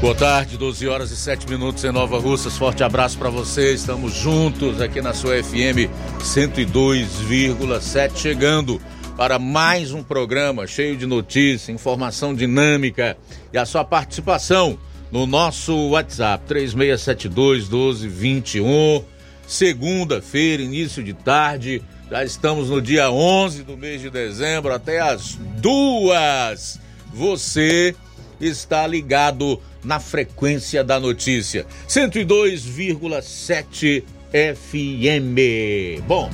Boa tarde, 12 horas e 7 minutos em Nova Russas. Forte abraço para vocês. Estamos juntos aqui na sua FM 102,7, chegando para mais um programa cheio de notícia, informação dinâmica e a sua participação no nosso WhatsApp 3672 1221. Segunda-feira, início de tarde. Já estamos no dia 11 do mês de dezembro, até as duas. Você está ligado na frequência da notícia. 102,7 FM. Bom,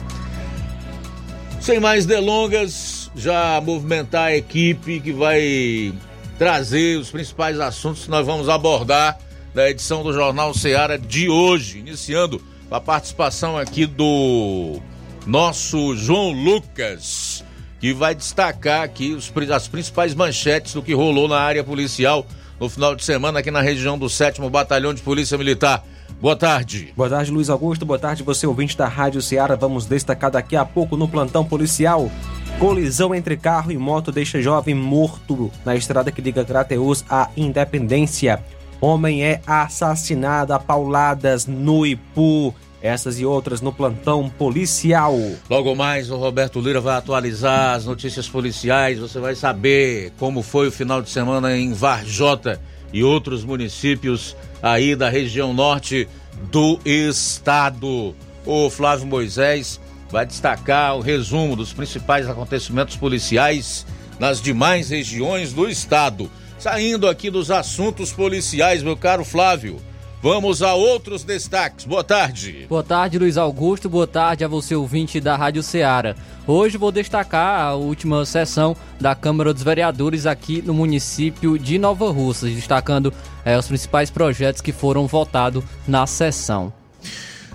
sem mais delongas, já movimentar a equipe que vai trazer os principais assuntos que nós vamos abordar na edição do Jornal Seara de hoje, iniciando a participação aqui do nosso João Lucas, que vai destacar aqui os, as principais manchetes do que rolou na área policial no final de semana aqui na região do 7 Batalhão de Polícia Militar. Boa tarde. Boa tarde, Luiz Augusto. Boa tarde, você ouvinte da Rádio Ceará. Vamos destacar daqui a pouco no plantão policial. Colisão entre carro e moto deixa jovem morto na estrada que liga Crateus à Independência. Homem é assassinado a pauladas no Ipu. Essas e outras no plantão policial. Logo mais, o Roberto Lira vai atualizar as notícias policiais. Você vai saber como foi o final de semana em Varjota e outros municípios aí da região norte do estado. O Flávio Moisés vai destacar o resumo dos principais acontecimentos policiais nas demais regiões do estado. Saindo aqui dos assuntos policiais, meu caro Flávio. Vamos a outros destaques. Boa tarde. Boa tarde, Luiz Augusto. Boa tarde a você, ouvinte da Rádio Ceará. Hoje vou destacar a última sessão da Câmara dos Vereadores aqui no município de Nova Russas, destacando é, os principais projetos que foram votados na sessão.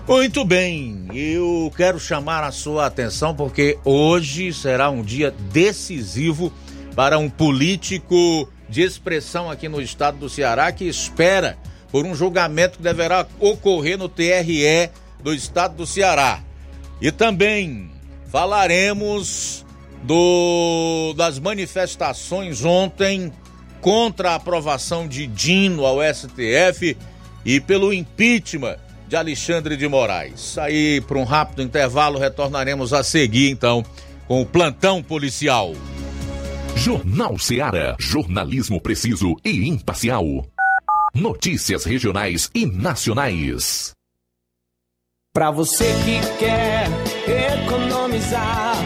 Muito bem, eu quero chamar a sua atenção porque hoje será um dia decisivo para um político de expressão aqui no estado do Ceará que espera por um julgamento que deverá ocorrer no TRE do estado do Ceará. E também falaremos do, das manifestações ontem contra a aprovação de Dino ao STF e pelo impeachment de Alexandre de Moraes. Aí, para um rápido intervalo, retornaremos a seguir então com o plantão policial. Jornal Seara. Jornalismo preciso e imparcial. Notícias regionais e nacionais. Para você que quer economizar.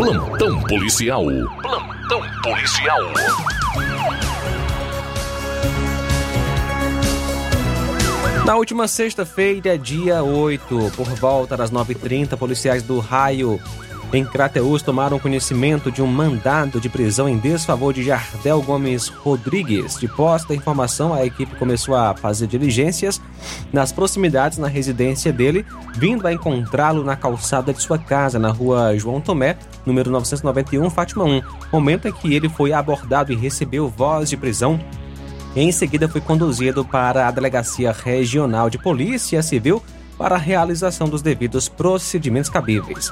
Plantão policial. Plantão policial. Na última sexta-feira, dia 8, por volta das 9h30, policiais do raio em Crateus tomaram conhecimento de um mandado de prisão em desfavor de Jardel Gomes Rodrigues. De posse da informação, a equipe começou a fazer diligências nas proximidades na residência dele, vindo a encontrá-lo na calçada de sua casa, na rua João Tomé, número 991, Fátima 1, momento em que ele foi abordado e recebeu voz de prisão. Em seguida, foi conduzido para a Delegacia Regional de Polícia Civil para a realização dos devidos procedimentos cabíveis.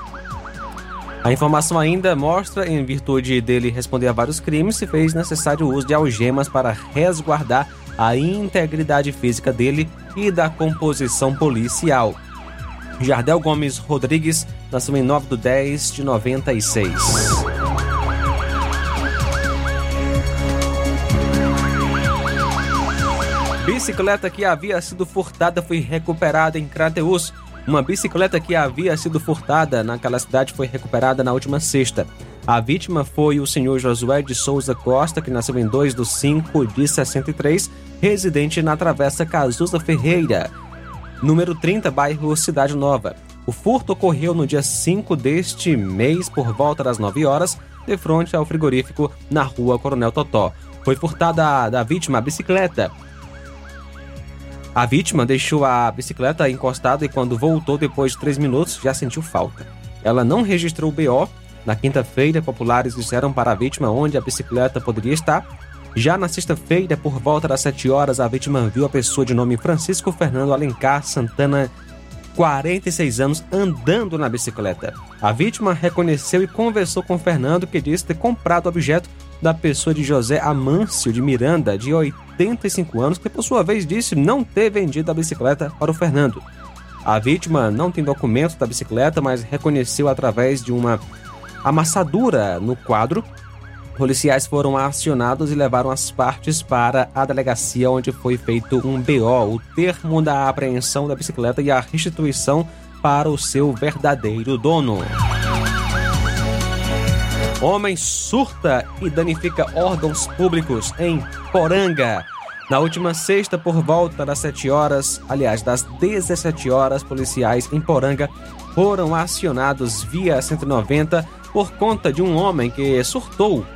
A informação ainda mostra, em virtude dele responder a vários crimes, se fez necessário o uso de algemas para resguardar a integridade física dele e da composição policial. Jardel Gomes Rodrigues nasceu em 9 de 10 de 96. Bicicleta que havia sido furtada foi recuperada em Crateus. Uma bicicleta que havia sido furtada naquela cidade foi recuperada na última sexta. A vítima foi o senhor Josué de Souza Costa, que nasceu em 2 de 5 de 63, residente na Travessa Cazuza Ferreira, número 30, bairro Cidade Nova. O furto ocorreu no dia 5 deste mês, por volta das 9 horas, de frente ao frigorífico na rua Coronel Totó. Foi furtada da vítima a bicicleta. A vítima deixou a bicicleta encostada e, quando voltou depois de três minutos, já sentiu falta. Ela não registrou o BO. Na quinta-feira, populares disseram para a vítima onde a bicicleta poderia estar. Já na sexta-feira, por volta das 7 horas, a vítima viu a pessoa de nome Francisco Fernando Alencar Santana, 46 anos, andando na bicicleta. A vítima reconheceu e conversou com Fernando, que disse ter comprado o objeto da pessoa de José Amâncio de Miranda, de 85 anos, que por sua vez disse não ter vendido a bicicleta para o Fernando. A vítima não tem documento da bicicleta, mas reconheceu através de uma amassadura no quadro. Policiais foram acionados e levaram as partes para a delegacia onde foi feito um BO, o termo da apreensão da bicicleta e a restituição para o seu verdadeiro dono. Homem surta e danifica órgãos públicos em Poranga. Na última sexta, por volta das 7 horas, aliás, das 17 horas, policiais em Poranga foram acionados via 190 por conta de um homem que surtou.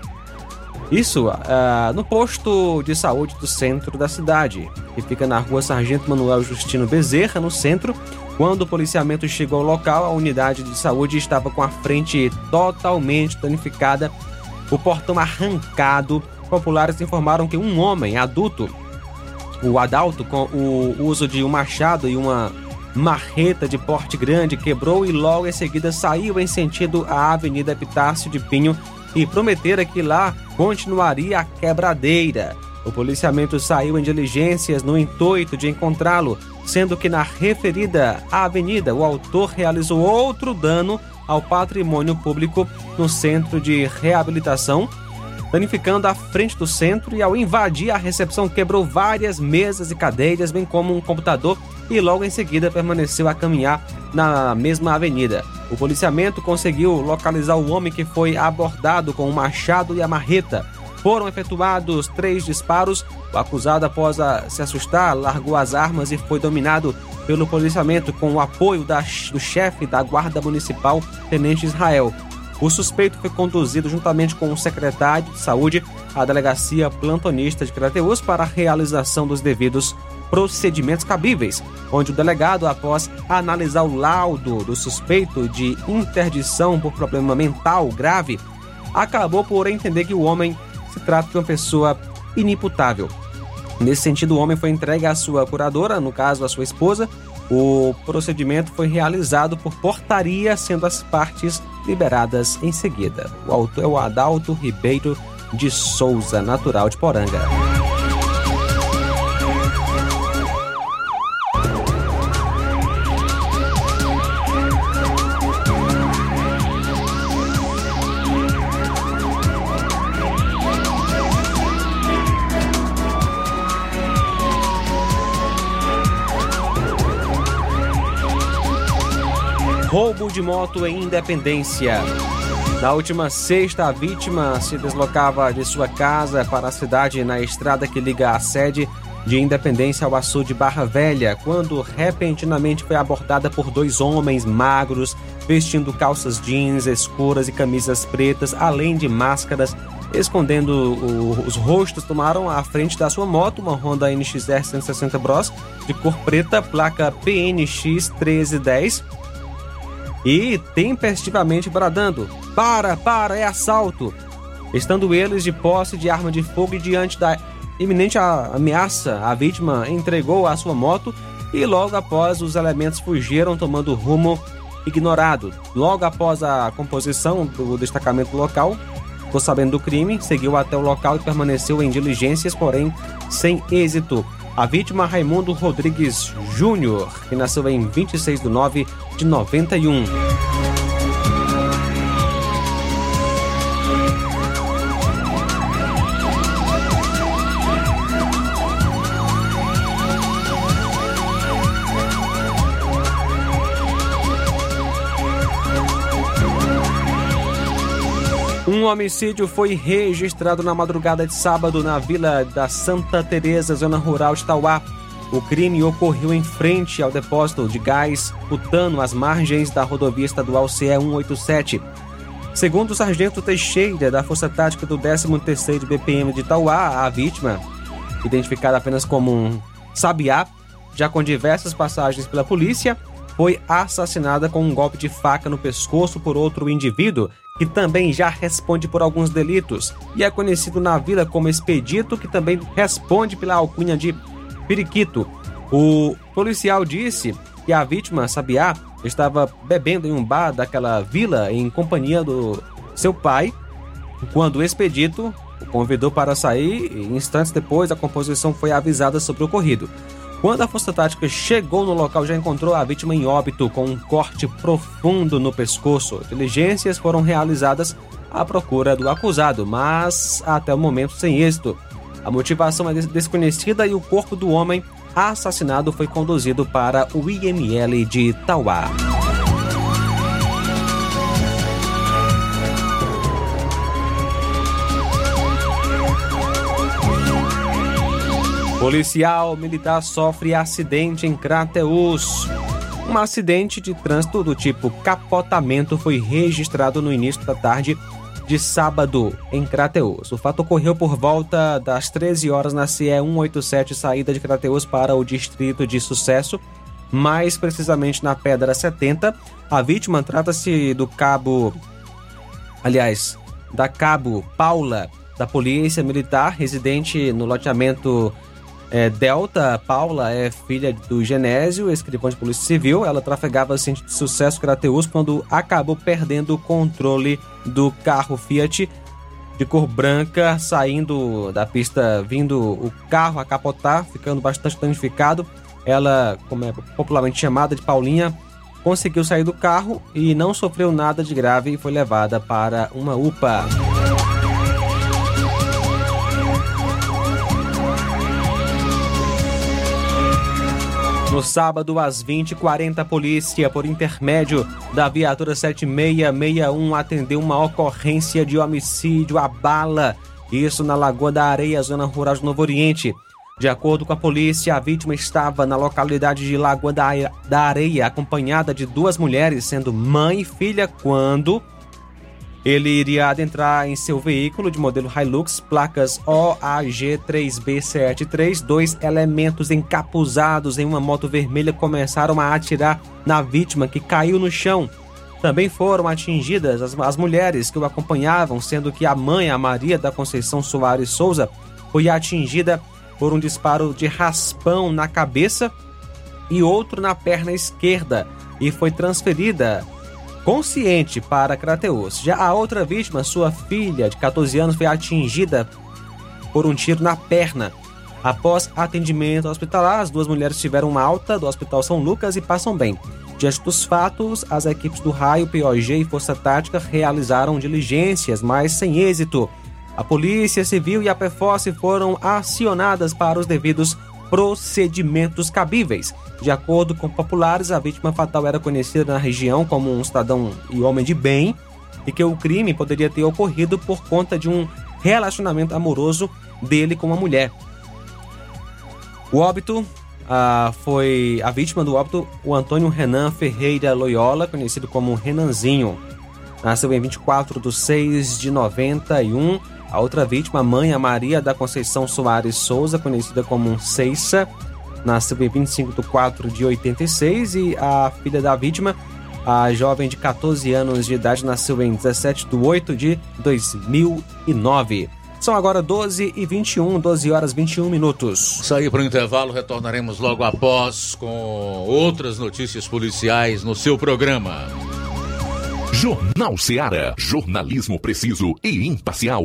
Isso uh, no posto de saúde do centro da cidade, que fica na rua Sargento Manuel Justino Bezerra, no centro. Quando o policiamento chegou ao local, a unidade de saúde estava com a frente totalmente danificada, o portão arrancado. Populares informaram que um homem adulto, o adalto, com o uso de um machado e uma marreta de porte grande, quebrou e logo em seguida saiu em sentido à Avenida Epitácio de Pinho e prometera que lá continuaria a quebradeira. O policiamento saiu em diligências no intuito de encontrá-lo, sendo que na referida avenida o autor realizou outro dano ao patrimônio público no centro de reabilitação, danificando a frente do centro e ao invadir a recepção quebrou várias mesas e cadeiras, bem como um computador e logo em seguida permaneceu a caminhar na mesma avenida. O policiamento conseguiu localizar o homem que foi abordado com o um machado e a marreta. Foram efetuados três disparos. O acusado, após a, se assustar, largou as armas e foi dominado pelo policiamento com o apoio da, do chefe da Guarda Municipal, Tenente Israel. O suspeito foi conduzido juntamente com o secretário de Saúde à delegacia plantonista de Crateus para a realização dos devidos procedimentos cabíveis, onde o delegado, após analisar o laudo do suspeito de interdição por problema mental grave, acabou por entender que o homem se trata de uma pessoa inimputável. Nesse sentido, o homem foi entregue à sua curadora, no caso, a sua esposa. O procedimento foi realizado por portaria, sendo as partes liberadas em seguida. O autor é o Adalto Ribeiro de Souza, natural de Poranga. Roubo de moto em Independência. Na última sexta, a vítima se deslocava de sua casa para a cidade na estrada que liga a sede de Independência ao açude Barra Velha, quando repentinamente foi abordada por dois homens magros, vestindo calças jeans escuras e camisas pretas, além de máscaras, escondendo os rostos, tomaram a frente da sua moto, uma Honda NXR 160 Bros, de cor preta, placa PNX 1310, e tempestivamente bradando: Para, para, é assalto! Estando eles de posse de arma de fogo e diante da iminente ameaça, a vítima entregou a sua moto e logo após os elementos fugiram tomando rumo ignorado. Logo após a composição do destacamento local, ficou sabendo do crime, seguiu até o local e permaneceu em diligências, porém sem êxito. A vítima Raimundo Rodrigues Júnior, que nasceu em 26 de 9 de 91. Um homicídio foi registrado na madrugada de sábado na vila da Santa Teresa, zona rural de Tauá. O crime ocorreu em frente ao depósito de gás butano às margens da rodovia estadual CE 187. Segundo o sargento Teixeira, da Força Tática do 13º BPM de Tauá, a vítima, identificada apenas como um sabiá, já com diversas passagens pela polícia, foi assassinada com um golpe de faca no pescoço por outro indivíduo que também já responde por alguns delitos e é conhecido na vila como Expedito, que também responde pela alcunha de Periquito. O policial disse que a vítima, Sabiá, estava bebendo em um bar daquela vila em companhia do seu pai, quando o Expedito o convidou para sair e instantes depois a composição foi avisada sobre o ocorrido. Quando a Força Tática chegou no local, já encontrou a vítima em óbito com um corte profundo no pescoço. Diligências foram realizadas à procura do acusado, mas até o momento sem êxito. A motivação é des- desconhecida e o corpo do homem assassinado foi conduzido para o IML de Itauá. Policial militar sofre acidente em Crateus. Um acidente de trânsito do tipo capotamento foi registrado no início da tarde de sábado em Crateus. O fato ocorreu por volta das 13 horas na CE 187, saída de Crateus para o distrito de Sucesso, mais precisamente na Pedra 70. A vítima trata-se do cabo aliás, da cabo Paula, da Polícia Militar, residente no loteamento é, Delta. Paula é filha do Genésio, escrivão de Polícia Civil. Ela trafegava sentido de sucesso Crateus quando acabou perdendo o controle do carro Fiat de cor branca, saindo da pista, vindo o carro a capotar, ficando bastante danificado. Ela, como é popularmente chamada de Paulinha, conseguiu sair do carro e não sofreu nada de grave e foi levada para uma UPA. No sábado, às 20h40, a polícia, por intermédio da viatura 7661, atendeu uma ocorrência de homicídio à bala. Isso na Lagoa da Areia, zona rural de Novo Oriente. De acordo com a polícia, a vítima estava na localidade de Lagoa da Areia, acompanhada de duas mulheres, sendo mãe e filha, quando ele iria adentrar em seu veículo de modelo Hilux, placas OAG3B73. Dois elementos encapuzados em uma moto vermelha começaram a atirar na vítima, que caiu no chão. Também foram atingidas as, as mulheres que o acompanhavam, sendo que a mãe, a Maria da Conceição Soares Souza, foi atingida por um disparo de raspão na cabeça e outro na perna esquerda e foi transferida consciente para Crateus. Já a outra vítima, sua filha de 14 anos, foi atingida por um tiro na perna. Após atendimento hospitalar, as duas mulheres tiveram uma alta do Hospital São Lucas e passam bem. Diante dos fatos, as equipes do Raio, POG e Força Tática realizaram diligências, mas sem êxito. A Polícia Civil e a PFOS foram acionadas para os devidos procedimentos cabíveis. De acordo com populares, a vítima fatal era conhecida na região como um cidadão e homem de bem e que o crime poderia ter ocorrido por conta de um relacionamento amoroso dele com uma mulher. O óbito ah, foi a vítima do óbito, o Antônio Renan Ferreira Loyola, conhecido como Renanzinho. Nasceu em 24 de 6 de 91. A outra vítima, a mãe, a Maria da Conceição Soares Souza, conhecida como Ceissa, nasceu em 25 de 4 de 86. E a filha da vítima, a jovem de 14 anos de idade, nasceu em 17 de 8 de 2009. São agora 12 e 21, 12 horas 21 minutos. Sair para o intervalo, retornaremos logo após com outras notícias policiais no seu programa. Jornal Seara. Jornalismo preciso e imparcial.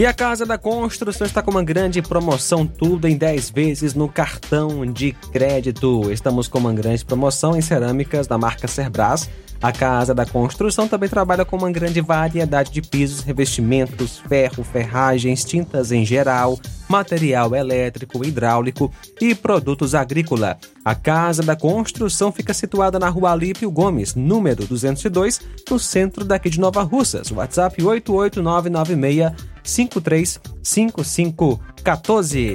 E a Casa da Construção está com uma grande promoção, tudo em 10 vezes no cartão de crédito. Estamos com uma grande promoção em cerâmicas da marca Cerbras. A Casa da Construção também trabalha com uma grande variedade de pisos, revestimentos, ferro, ferragens, tintas em geral, material elétrico, hidráulico e produtos agrícola. A Casa da Construção fica situada na rua Alípio Gomes, número 202, no centro daqui de Nova Russas. WhatsApp 88996 535514.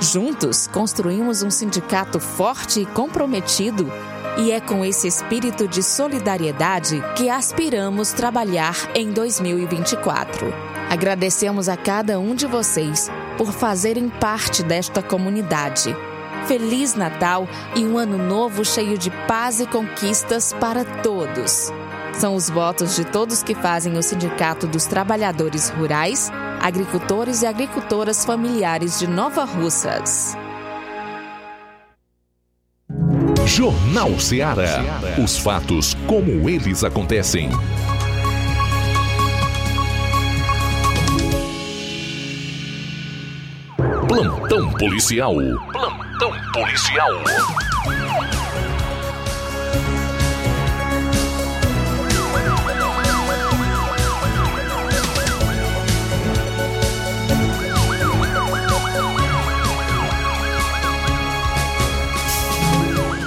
Juntos, construímos um sindicato forte e comprometido, e é com esse espírito de solidariedade que aspiramos trabalhar em 2024. Agradecemos a cada um de vocês por fazerem parte desta comunidade. Feliz Natal e um ano novo cheio de paz e conquistas para todos. São os votos de todos que fazem o Sindicato dos Trabalhadores Rurais, Agricultores e Agricultoras Familiares de Nova Russas. Jornal Ceará. Os fatos como eles acontecem. Plantão policial. Plantão policial.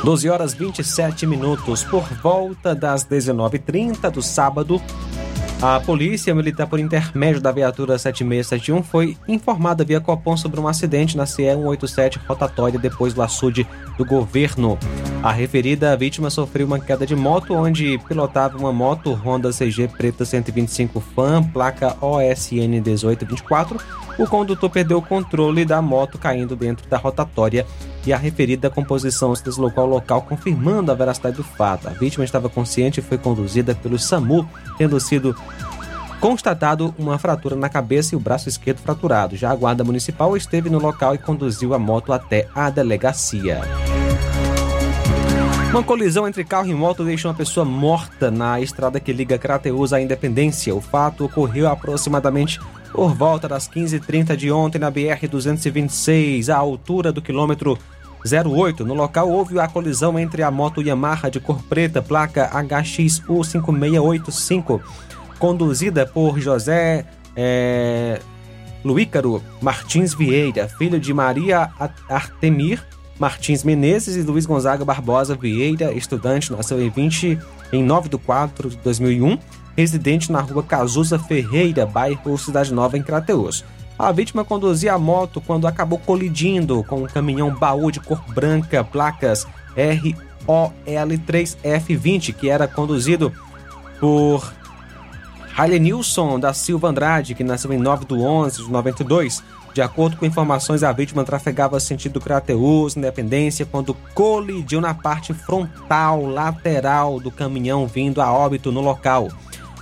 12 horas 27 minutos. Por volta das 19h30 do sábado, a Polícia Militar, por intermédio da viatura 7671, foi informada via Copom sobre um acidente na CE 187 rotatória depois do açude do governo. A referida vítima sofreu uma queda de moto onde pilotava uma moto Honda CG preta 125 Fan, placa OSN 1824. O condutor perdeu o controle da moto caindo dentro da rotatória e a referida composição se deslocou ao local confirmando a veracidade do fato. A vítima estava consciente e foi conduzida pelo SAMU, tendo sido constatado uma fratura na cabeça e o braço esquerdo fraturado. Já a guarda municipal esteve no local e conduziu a moto até a delegacia. Uma colisão entre carro e moto deixou uma pessoa morta na estrada que liga Crateus à Independência. O fato ocorreu aproximadamente por volta das 15h30 de ontem na BR-226, à altura do quilômetro 08. No local houve a colisão entre a moto Yamaha de cor preta, placa HXU5685, conduzida por José é, Luícaro Martins Vieira, filho de Maria Artemir Martins Menezes e Luiz Gonzaga Barbosa Vieira, estudante, nasceu em 20 em 9 de 4 de 2001 residente na rua Cazuza Ferreira, bairro Cidade Nova, em Crateus. A vítima conduzia a moto quando acabou colidindo com um caminhão baú de cor branca, placas ROL3F20, que era conduzido por Nilson da Silva Andrade, que nasceu em 9 de 11 de 92. De acordo com informações, a vítima trafegava sentido Crateus, Independência, quando colidiu na parte frontal lateral do caminhão vindo a óbito no local.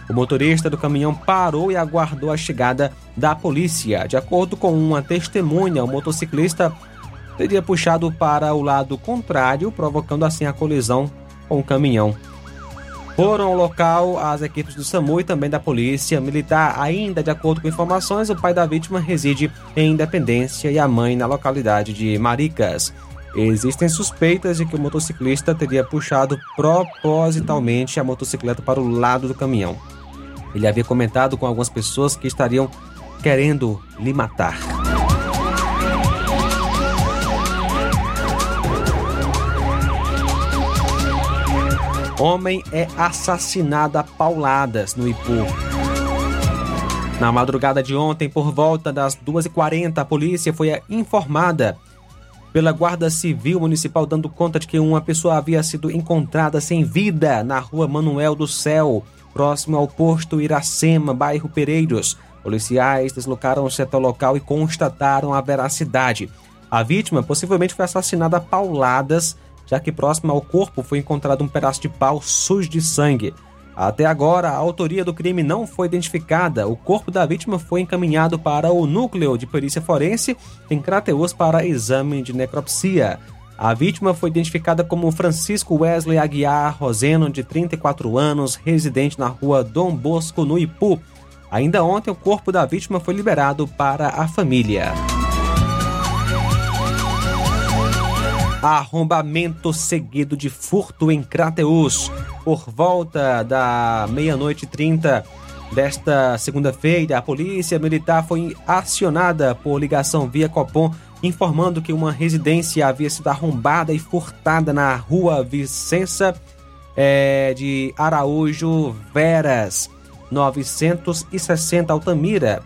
O motorista do caminhão parou e aguardou a chegada da polícia. De acordo com uma testemunha, o motociclista teria puxado para o lado contrário, provocando assim a colisão com o caminhão. Foram ao local as equipes do SAMU e também da Polícia Militar. Ainda de acordo com informações, o pai da vítima reside em Independência e a mãe na localidade de Maricas. Existem suspeitas de que o motociclista teria puxado propositalmente a motocicleta para o lado do caminhão. Ele havia comentado com algumas pessoas que estariam querendo lhe matar. Homem é assassinado a pauladas no Ipu. Na madrugada de ontem, por volta das 2h40, a polícia foi informada pela Guarda Civil Municipal dando conta de que uma pessoa havia sido encontrada sem vida na rua Manuel do Céu, próximo ao posto Iracema, bairro Pereiros. Policiais deslocaram-se até o local e constataram a veracidade. A vítima possivelmente foi assassinada a pauladas, já que próximo ao corpo foi encontrado um pedaço de pau sujo de sangue. Até agora, a autoria do crime não foi identificada. O corpo da vítima foi encaminhado para o núcleo de perícia forense em Crateus para exame de necropsia. A vítima foi identificada como Francisco Wesley Aguiar Roseno, de 34 anos, residente na rua Dom Bosco, no Ipu. Ainda ontem, o corpo da vítima foi liberado para a família. Arrombamento seguido de furto em Crateus. Por volta da meia-noite e trinta desta segunda-feira, a polícia militar foi acionada por ligação via Copom, informando que uma residência havia sido arrombada e furtada na rua Vicença é, de Araújo Veras, 960 Altamira.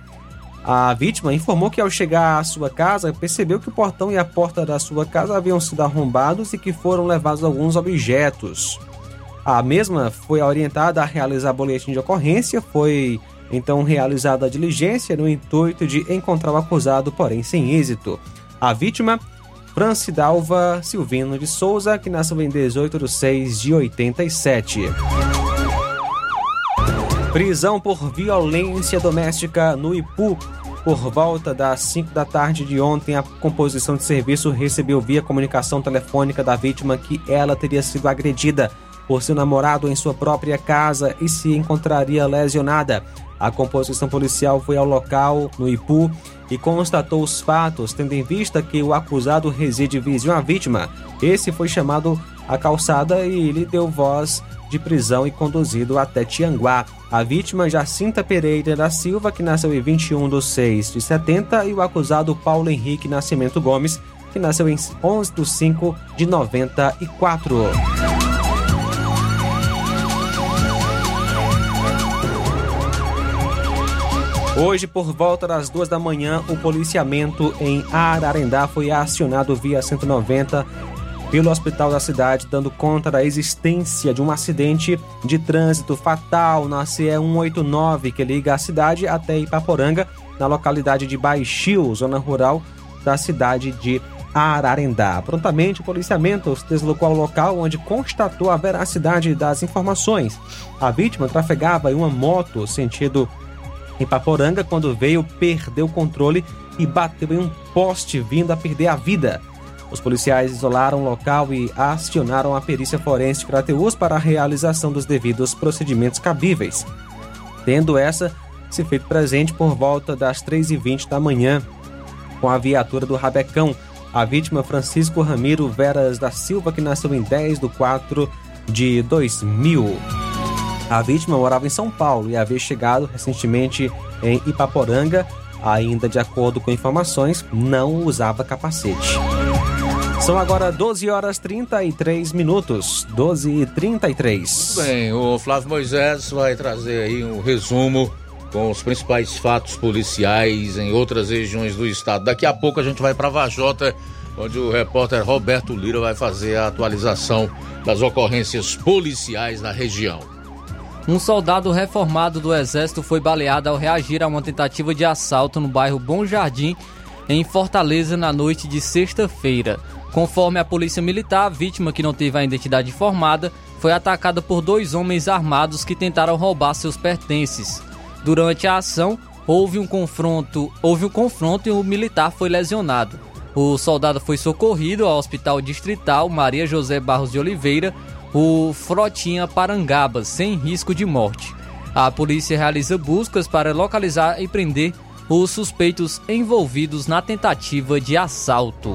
A vítima informou que ao chegar à sua casa percebeu que o portão e a porta da sua casa haviam sido arrombados e que foram levados alguns objetos. A mesma foi orientada a realizar boletim de ocorrência, foi então realizada a diligência no intuito de encontrar o acusado, porém sem êxito. A vítima, Francidalva Silvino de Souza, que nasceu em 18 de 6 de 87. Prisão por violência doméstica no Ipu. Por volta das 5 da tarde de ontem, a composição de serviço recebeu via comunicação telefônica da vítima que ela teria sido agredida por seu namorado em sua própria casa e se encontraria lesionada. A composição policial foi ao local, no Ipu, e constatou os fatos, tendo em vista que o acusado reside vizinho à vítima. Esse foi chamado à calçada e lhe deu voz de prisão e conduzido até Tianguá. A vítima, Jacinta Pereira da Silva, que nasceu em 21 de 6 de 70, e o acusado Paulo Henrique Nascimento Gomes, que nasceu em 11 de 5 de 94. Hoje, por volta das duas da manhã, o policiamento em Ararendá foi acionado via 190 pelo hospital da cidade, dando conta da existência de um acidente de trânsito fatal na CE 189 que liga a cidade até Ipaporanga, na localidade de Baixio, zona rural da cidade de Ararendá. Prontamente, o policiamento se deslocou ao local onde constatou a veracidade das informações. A vítima trafegava em uma moto sentido em Paporanga quando veio, perdeu o controle e bateu em um poste, vindo a perder a vida. Os policiais isolaram o local e acionaram a perícia forense de Crateus para a realização dos devidos procedimentos cabíveis. Tendo essa se feito presente por volta das 3h20 da manhã, com a viatura do Rabecão, a vítima Francisco Ramiro Veras da Silva, que nasceu em 10 de 4 de 2000. A vítima morava em São Paulo e havia chegado recentemente em Ipaporanga. Ainda de acordo com informações, não usava capacete. São agora 12 horas 33 minutos. 12 e 33. Bem, o Flávio Moisés vai trazer aí um resumo com os principais fatos policiais em outras regiões do estado. Daqui a pouco a gente vai para Vajota, onde o repórter Roberto Lira vai fazer a atualização das ocorrências policiais na região. Um soldado reformado do Exército foi baleado ao reagir a uma tentativa de assalto no bairro Bom Jardim, em Fortaleza, na noite de sexta-feira. Conforme a polícia militar, a vítima, que não teve a identidade informada, foi atacada por dois homens armados que tentaram roubar seus pertences. Durante a ação, houve um confronto, houve um confronto e o militar foi lesionado. O soldado foi socorrido ao Hospital Distrital Maria José Barros de Oliveira, o Frotinha Parangaba, sem risco de morte. A polícia realiza buscas para localizar e prender os suspeitos envolvidos na tentativa de assalto.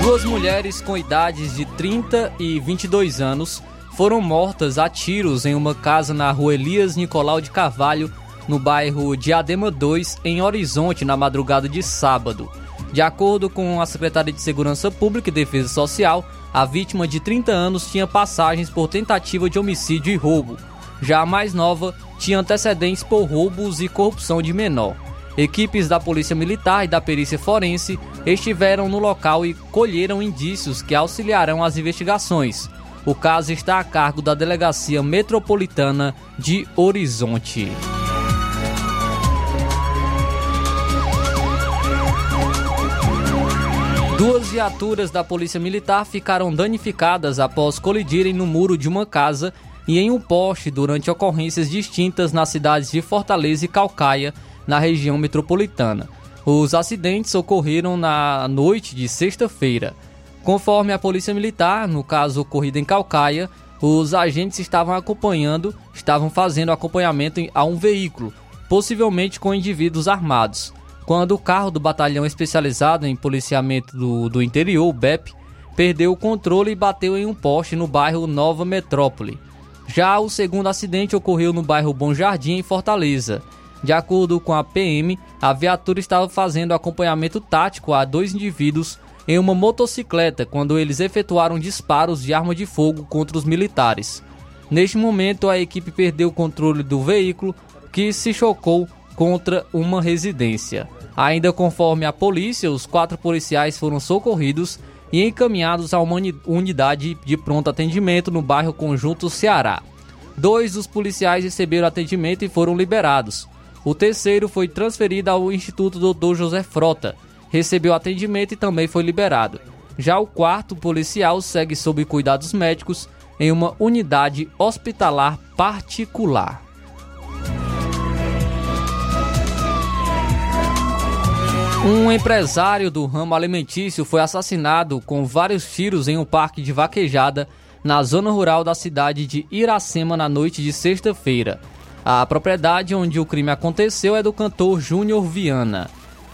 Duas mulheres com idades de 30 e 22 anos foram mortas a tiros em uma casa na rua Elias Nicolau de Carvalho, no bairro Diadema 2, em Horizonte, na madrugada de sábado. De acordo com a Secretaria de Segurança Pública e Defesa Social, a vítima de 30 anos tinha passagens por tentativa de homicídio e roubo. Já a mais nova tinha antecedentes por roubos e corrupção de menor. Equipes da Polícia Militar e da Perícia Forense estiveram no local e colheram indícios que auxiliarão as investigações. O caso está a cargo da Delegacia Metropolitana de Horizonte. Duas viaturas da Polícia Militar ficaram danificadas após colidirem no muro de uma casa e em um poste durante ocorrências distintas nas cidades de Fortaleza e Calcaia, na região metropolitana. Os acidentes ocorreram na noite de sexta-feira. Conforme a Polícia Militar, no caso ocorrido em Calcaia, os agentes estavam acompanhando, estavam fazendo acompanhamento a um veículo, possivelmente com indivíduos armados. Quando o carro do Batalhão Especializado em Policiamento do, do Interior, o BEP, perdeu o controle e bateu em um poste no bairro Nova Metrópole. Já o segundo acidente ocorreu no bairro Bom Jardim, em Fortaleza. De acordo com a PM, a viatura estava fazendo acompanhamento tático a dois indivíduos em uma motocicleta quando eles efetuaram disparos de arma de fogo contra os militares. Neste momento, a equipe perdeu o controle do veículo que se chocou contra uma residência. Ainda conforme a polícia, os quatro policiais foram socorridos e encaminhados a uma unidade de pronto atendimento no bairro Conjunto Ceará. Dois dos policiais receberam atendimento e foram liberados. O terceiro foi transferido ao Instituto Dr. José Frota, recebeu atendimento e também foi liberado. Já o quarto policial segue sob cuidados médicos em uma unidade hospitalar particular. Um empresário do ramo alimentício foi assassinado com vários tiros em um parque de vaquejada na zona rural da cidade de Iracema na noite de sexta-feira. A propriedade onde o crime aconteceu é do cantor Júnior Viana.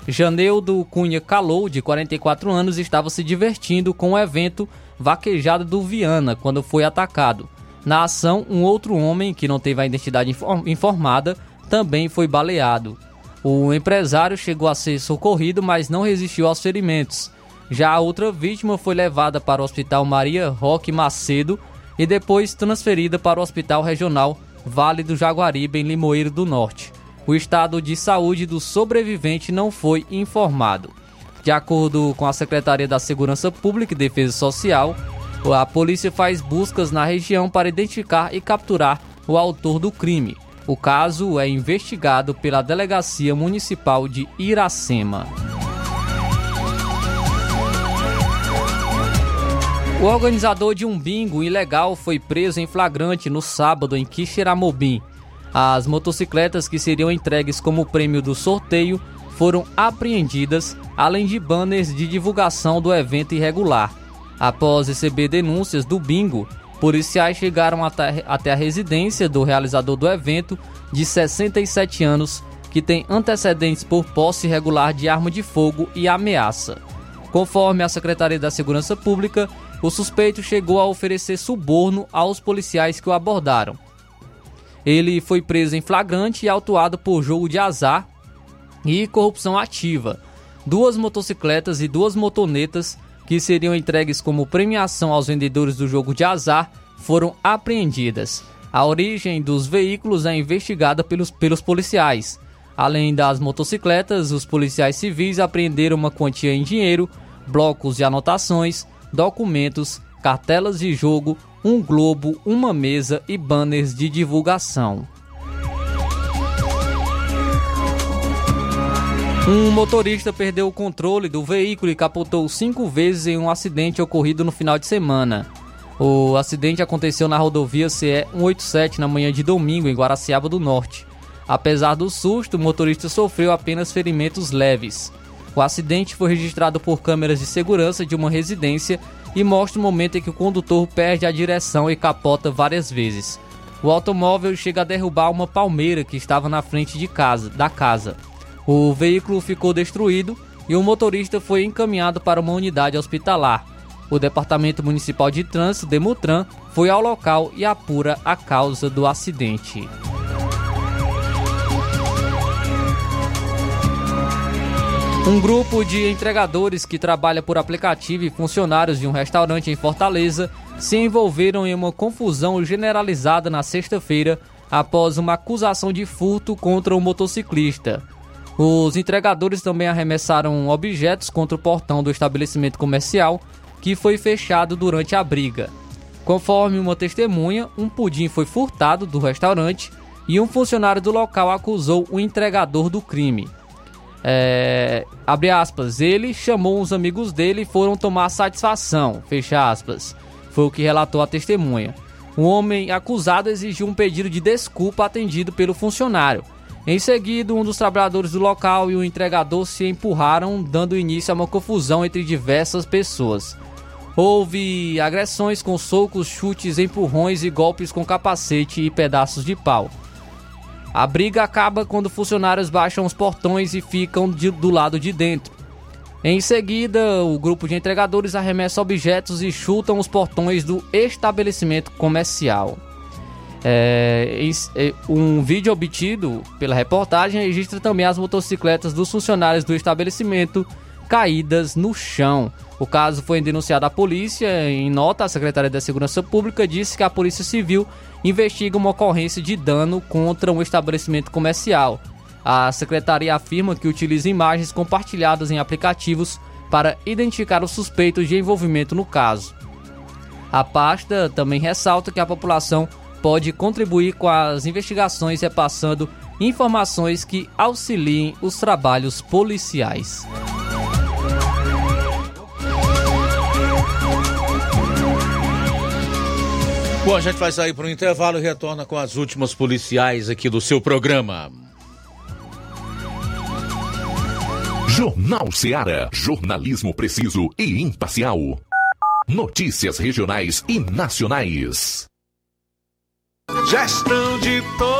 Janeildo Cunha Calou, de 44 anos, estava se divertindo com o evento Vaquejada do Viana quando foi atacado. Na ação, um outro homem, que não teve a identidade informada, também foi baleado. O empresário chegou a ser socorrido, mas não resistiu aos ferimentos. Já a outra vítima foi levada para o Hospital Maria Roque Macedo e depois transferida para o Hospital Regional Vale do Jaguaribe, em Limoeiro do Norte. O estado de saúde do sobrevivente não foi informado. De acordo com a Secretaria da Segurança Pública e Defesa Social, a polícia faz buscas na região para identificar e capturar o autor do crime. O caso é investigado pela Delegacia Municipal de Iracema. O organizador de um bingo ilegal foi preso em flagrante no sábado em Quixeramobim. As motocicletas que seriam entregues como prêmio do sorteio foram apreendidas, além de banners de divulgação do evento irregular. Após receber denúncias do bingo, Policiais chegaram até, a residência do realizador do evento, de 67 anos, que tem antecedentes por posse irregular de arma de fogo e ameaça. Conforme a Secretaria da Segurança Pública, o suspeito chegou a oferecer suborno aos policiais que o abordaram. Ele foi preso em flagrante e autuado por jogo de azar e corrupção ativa. Duas motocicletas e duas motonetas que seriam entregues como premiação aos vendedores do jogo de azar, foram apreendidas. A origem dos veículos é investigada pelos, pelos policiais. Além das motocicletas, os policiais civis apreenderam uma quantia em dinheiro, blocos de anotações, documentos, cartelas de jogo, um globo, uma mesa e banners de divulgação. Um motorista perdeu o controle do veículo e capotou cinco vezes em um acidente ocorrido no final de semana. O acidente aconteceu na rodovia CE 187 na manhã de domingo em Guaraciaba do Norte. Apesar do susto, o motorista sofreu apenas ferimentos leves. O acidente foi registrado por câmeras de segurança de uma residência e mostra o momento em que o condutor perde a direção e capota várias vezes. O automóvel chega a derrubar uma palmeira que estava na frente de casa, da casa. O veículo ficou destruído e o motorista foi encaminhado para uma unidade hospitalar. O Departamento Municipal de Trânsito, Demutran, foi ao local e apura a causa do acidente. Um grupo de entregadores que trabalha por aplicativo e funcionários de um restaurante em Fortaleza se envolveram em uma confusão generalizada na sexta-feira após uma acusação de furto contra um motociclista. Os entregadores também arremessaram objetos contra o portão do estabelecimento comercial, que foi fechado durante a briga. Conforme uma testemunha, um pudim foi furtado do restaurante e um funcionário do local acusou o entregador do crime. É, abre aspas, ele chamou uns amigos dele e foram tomar satisfação, fecha aspas. Foi o que relatou a testemunha. O homem acusado exigiu um pedido de desculpa atendido pelo funcionário em seguida, um dos trabalhadores do local e o entregador se empurraram, dando início a uma confusão entre diversas pessoas. Houve agressões com socos, chutes, empurrões e golpes com capacete e pedaços de pau. A briga acaba quando funcionários baixam os portões e ficam de, do lado de dentro. Em seguida, o grupo de entregadores arremessa objetos e chutam os portões do estabelecimento comercial. É, um vídeo obtido pela reportagem registra também as motocicletas dos funcionários do estabelecimento caídas no chão. O caso foi denunciado à polícia. Em nota, a Secretaria da Segurança Pública disse que a Polícia Civil investiga uma ocorrência de dano contra um estabelecimento comercial. A secretaria afirma que utiliza imagens compartilhadas em aplicativos para identificar os suspeitos de envolvimento no caso. A pasta também ressalta que a população pode contribuir com as investigações repassando informações que auxiliem os trabalhos policiais. Bom, a gente vai sair para um intervalo e retorna com as últimas policiais aqui do seu programa. Jornal Seara. Jornalismo preciso e imparcial. Notícias regionais e nacionais. Gestão de todos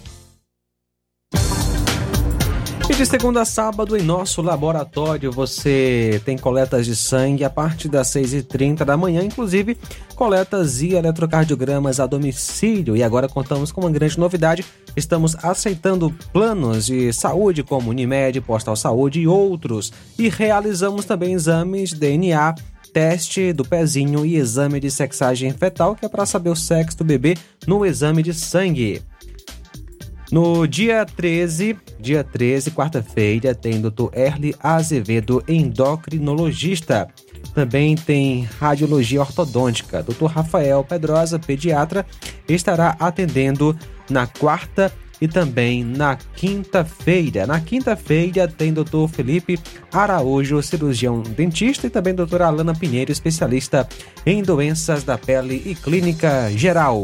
E de segunda a sábado, em nosso laboratório, você tem coletas de sangue a partir das 6h30 da manhã, inclusive coletas e eletrocardiogramas a domicílio. E agora contamos com uma grande novidade: estamos aceitando planos de saúde como Unimed, Postal Saúde e outros. E realizamos também exames DNA teste do pezinho e exame de sexagem fetal, que é para saber o sexo do bebê no exame de sangue. No dia 13, dia 13, quarta-feira, tem Dr. Erle Azevedo, endocrinologista. Também tem radiologia ortodôntica. Dr. Rafael Pedrosa, pediatra, estará atendendo na quarta e também na quinta-feira. Na quinta-feira tem Dr. Felipe Araújo, cirurgião dentista, e também Dra. Alana Pinheiro, especialista em doenças da pele e clínica geral.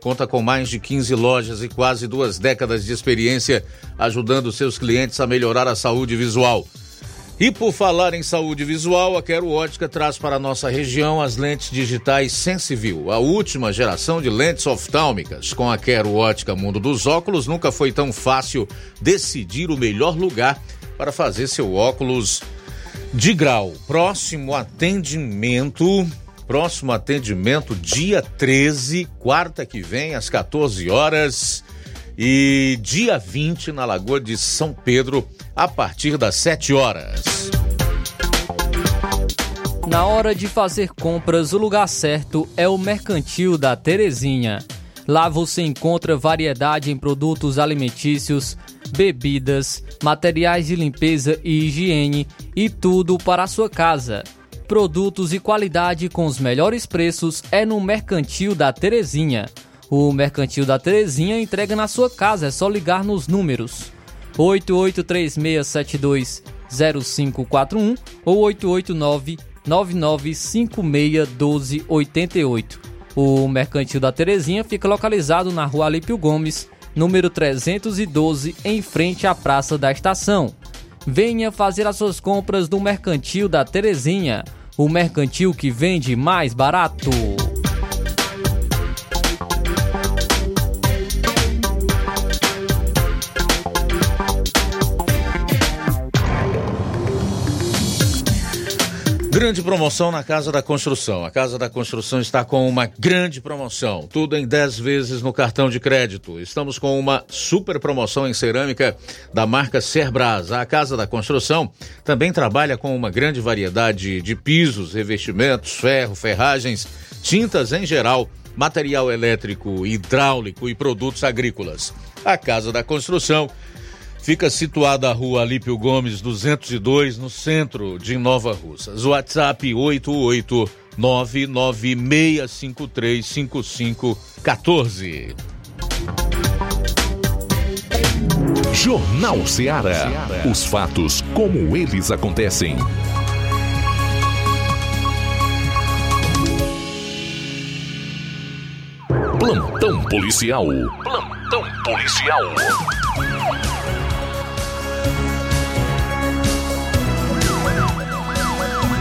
conta com mais de 15 lojas e quase duas décadas de experiência, ajudando seus clientes a melhorar a saúde visual. E por falar em saúde visual, a Quero Ótica traz para a nossa região as lentes digitais Sensiview, a última geração de lentes oftálmicas. Com a Quero Ótica Mundo dos Óculos, nunca foi tão fácil decidir o melhor lugar para fazer seu óculos de grau. Próximo atendimento próximo atendimento dia 13, quarta que vem, às 14 horas. E dia 20 na Lagoa de São Pedro, a partir das 7 horas. Na hora de fazer compras, o lugar certo é o Mercantil da Terezinha. Lá você encontra variedade em produtos alimentícios, bebidas, materiais de limpeza e higiene e tudo para a sua casa produtos e qualidade com os melhores preços é no Mercantil da Terezinha. O Mercantil da Terezinha entrega na sua casa, é só ligar nos números 8836720541 ou 889-9956-1288. O Mercantil da Terezinha fica localizado na rua Alípio Gomes, número 312, em frente à Praça da Estação. Venha fazer as suas compras no Mercantil da Terezinha o mercantil que vende mais barato. Grande promoção na Casa da Construção. A Casa da Construção está com uma grande promoção. Tudo em 10 vezes no cartão de crédito. Estamos com uma super promoção em cerâmica da marca Cerbras. A Casa da Construção também trabalha com uma grande variedade de pisos, revestimentos, ferro, ferragens, tintas em geral, material elétrico, hidráulico e produtos agrícolas. A Casa da Construção Fica situada a rua Alípio Gomes 202, no centro de Nova Russas. WhatsApp 88996535514. Jornal Ceará. Os fatos como eles acontecem. Plantão policial. Plantão policial.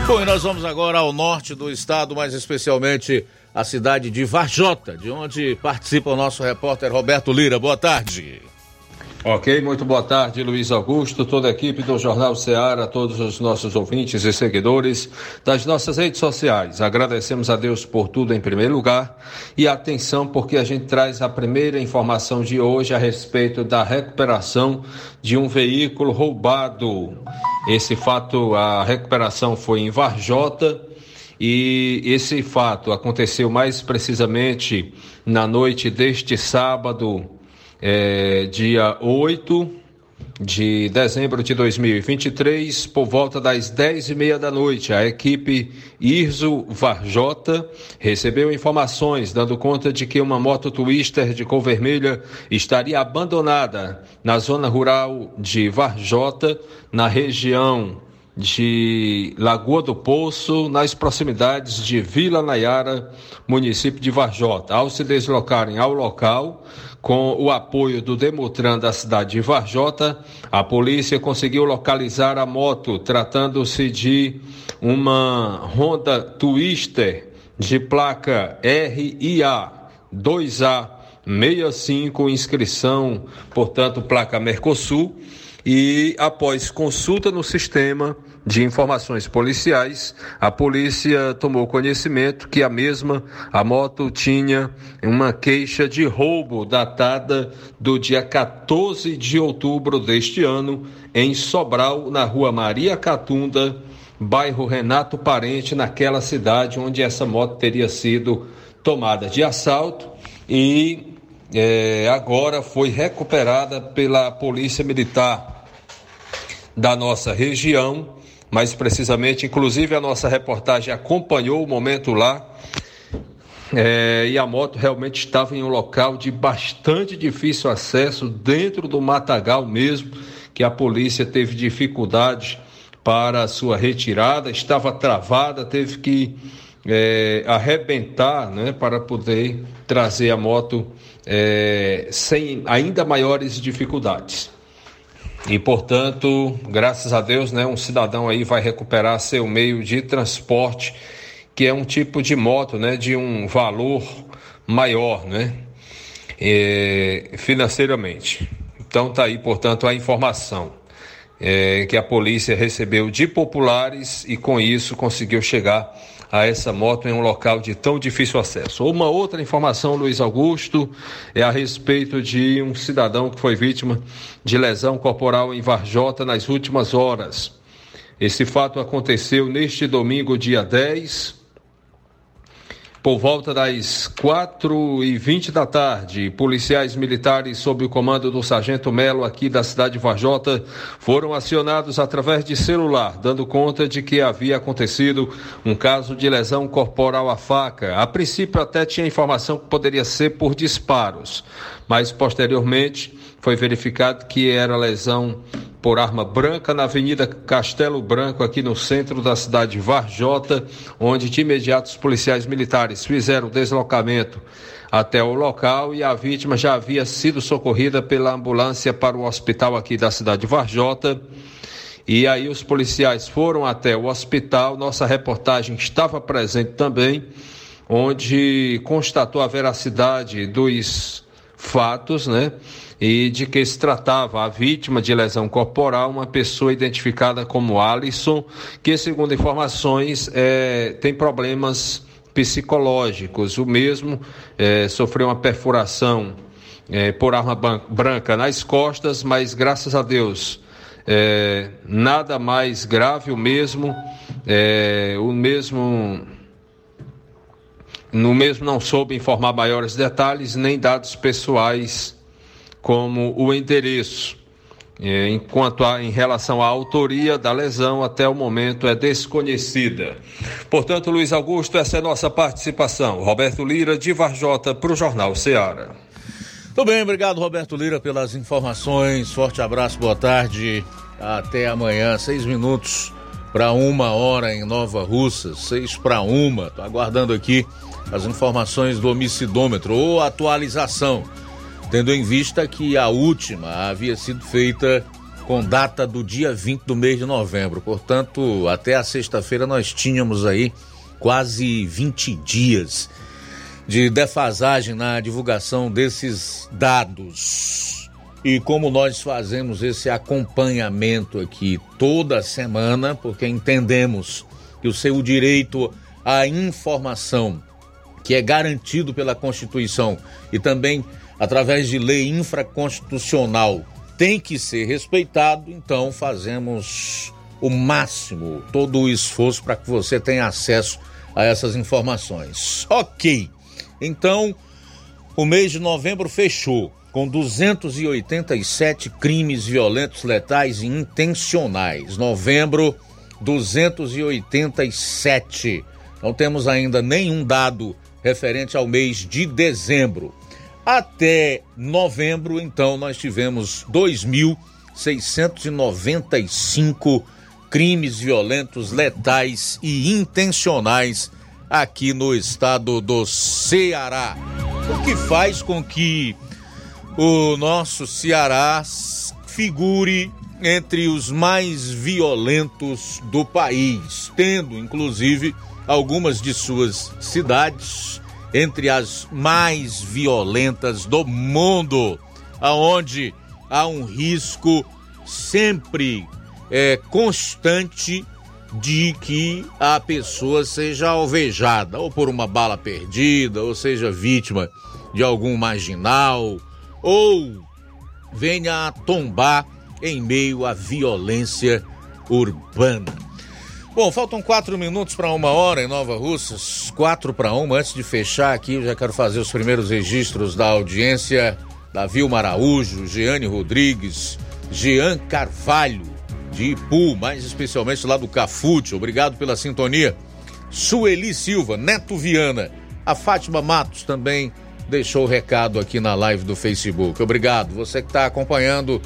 Bom, e nós vamos agora ao norte do estado, mais especialmente a cidade de Varjota, de onde participa o nosso repórter Roberto Lira. Boa tarde. Ok, muito boa tarde, Luiz Augusto, toda a equipe do Jornal Ceará, todos os nossos ouvintes e seguidores das nossas redes sociais. Agradecemos a Deus por tudo em primeiro lugar e atenção porque a gente traz a primeira informação de hoje a respeito da recuperação de um veículo roubado. Esse fato, a recuperação foi em Varjota. E esse fato aconteceu mais precisamente na noite deste sábado, é, dia 8 de dezembro de 2023, por volta das 10 e meia da noite, a equipe Irzo Varjota recebeu informações dando conta de que uma moto Twister de cor vermelha estaria abandonada na zona rural de Varjota, na região de Lagoa do Poço, nas proximidades de Vila Nayara, município de Varjota. Ao se deslocarem ao local, com o apoio do Demutran da cidade de Varjota, a polícia conseguiu localizar a moto, tratando-se de uma Honda Twister de placa RIA 2A 65, inscrição, portanto, placa Mercosul. E após consulta no sistema, de informações policiais, a polícia tomou conhecimento que a mesma, a moto, tinha uma queixa de roubo datada do dia 14 de outubro deste ano, em Sobral, na rua Maria Catunda, bairro Renato Parente, naquela cidade onde essa moto teria sido tomada de assalto. E é, agora foi recuperada pela Polícia Militar da nossa região, mais precisamente, inclusive a nossa reportagem acompanhou o momento lá. É, e a moto realmente estava em um local de bastante difícil acesso, dentro do matagal mesmo, que a polícia teve dificuldade para a sua retirada, estava travada, teve que é, arrebentar né, para poder trazer a moto é, sem ainda maiores dificuldades. E, portanto, graças a Deus, né, um cidadão aí vai recuperar seu meio de transporte, que é um tipo de moto, né, de um valor maior, né, é, financeiramente. Então, tá aí, portanto, a informação é, que a polícia recebeu de populares e, com isso, conseguiu chegar a essa moto em um local de tão difícil acesso. Uma outra informação, Luiz Augusto, é a respeito de um cidadão que foi vítima de lesão corporal em Varjota nas últimas horas. Esse fato aconteceu neste domingo, dia 10, por volta das 4 e 20 da tarde, policiais militares sob o comando do Sargento Melo aqui da cidade de Varjota foram acionados através de celular, dando conta de que havia acontecido um caso de lesão corporal à faca. A princípio até tinha informação que poderia ser por disparos, mas posteriormente foi verificado que era lesão por arma branca na Avenida Castelo Branco, aqui no centro da cidade de Varjota, onde de imediato os policiais militares fizeram o deslocamento até o local e a vítima já havia sido socorrida pela ambulância para o hospital aqui da cidade de Varjota. E aí os policiais foram até o hospital, nossa reportagem estava presente também, onde constatou a veracidade dos fatos, né? E de que se tratava a vítima de lesão corporal, uma pessoa identificada como Alisson, que, segundo informações, é, tem problemas psicológicos. O mesmo é, sofreu uma perfuração é, por arma branca nas costas, mas graças a Deus. É, nada mais grave, o mesmo, é, o mesmo no mesmo não soube informar maiores detalhes nem dados pessoais como o endereço. É, enquanto a, em relação à autoria da lesão, até o momento é desconhecida. Portanto, Luiz Augusto, essa é nossa participação. Roberto Lira, de Varjota, para o Jornal Ceará. Tudo bem, obrigado, Roberto Lira, pelas informações. Forte abraço, boa tarde. Até amanhã, seis minutos para uma hora em Nova Russa, seis para uma. Estou aguardando aqui as informações do homicidômetro ou atualização tendo em vista que a última havia sido feita com data do dia 20 do mês de novembro. Portanto, até a sexta-feira nós tínhamos aí quase 20 dias de defasagem na divulgação desses dados. E como nós fazemos esse acompanhamento aqui toda semana, porque entendemos que o seu direito à informação, que é garantido pela Constituição e também através de lei infraconstitucional, tem que ser respeitado, então fazemos o máximo, todo o esforço para que você tenha acesso a essas informações. Ok, então o mês de novembro fechou com 287 crimes violentos, letais e intencionais. Novembro, 287. Não temos ainda nenhum dado referente ao mês de dezembro. Até novembro, então, nós tivemos 2.695 crimes violentos, letais e intencionais aqui no estado do Ceará. O que faz com que o nosso Ceará figure entre os mais violentos do país, tendo inclusive algumas de suas cidades entre as mais violentas do mundo, aonde há um risco sempre é, constante de que a pessoa seja alvejada, ou por uma bala perdida, ou seja vítima de algum marginal, ou venha a tombar em meio à violência urbana. Bom, faltam quatro minutos para uma hora em Nova Russas, quatro para uma. Antes de fechar aqui, eu já quero fazer os primeiros registros da audiência da Vilma Araújo, Jeane Rodrigues, Jean Carvalho, de Ipu, mais especialmente lá do Cafute. Obrigado pela sintonia. Sueli Silva, Neto Viana, a Fátima Matos também deixou o recado aqui na live do Facebook. Obrigado. Você que está acompanhando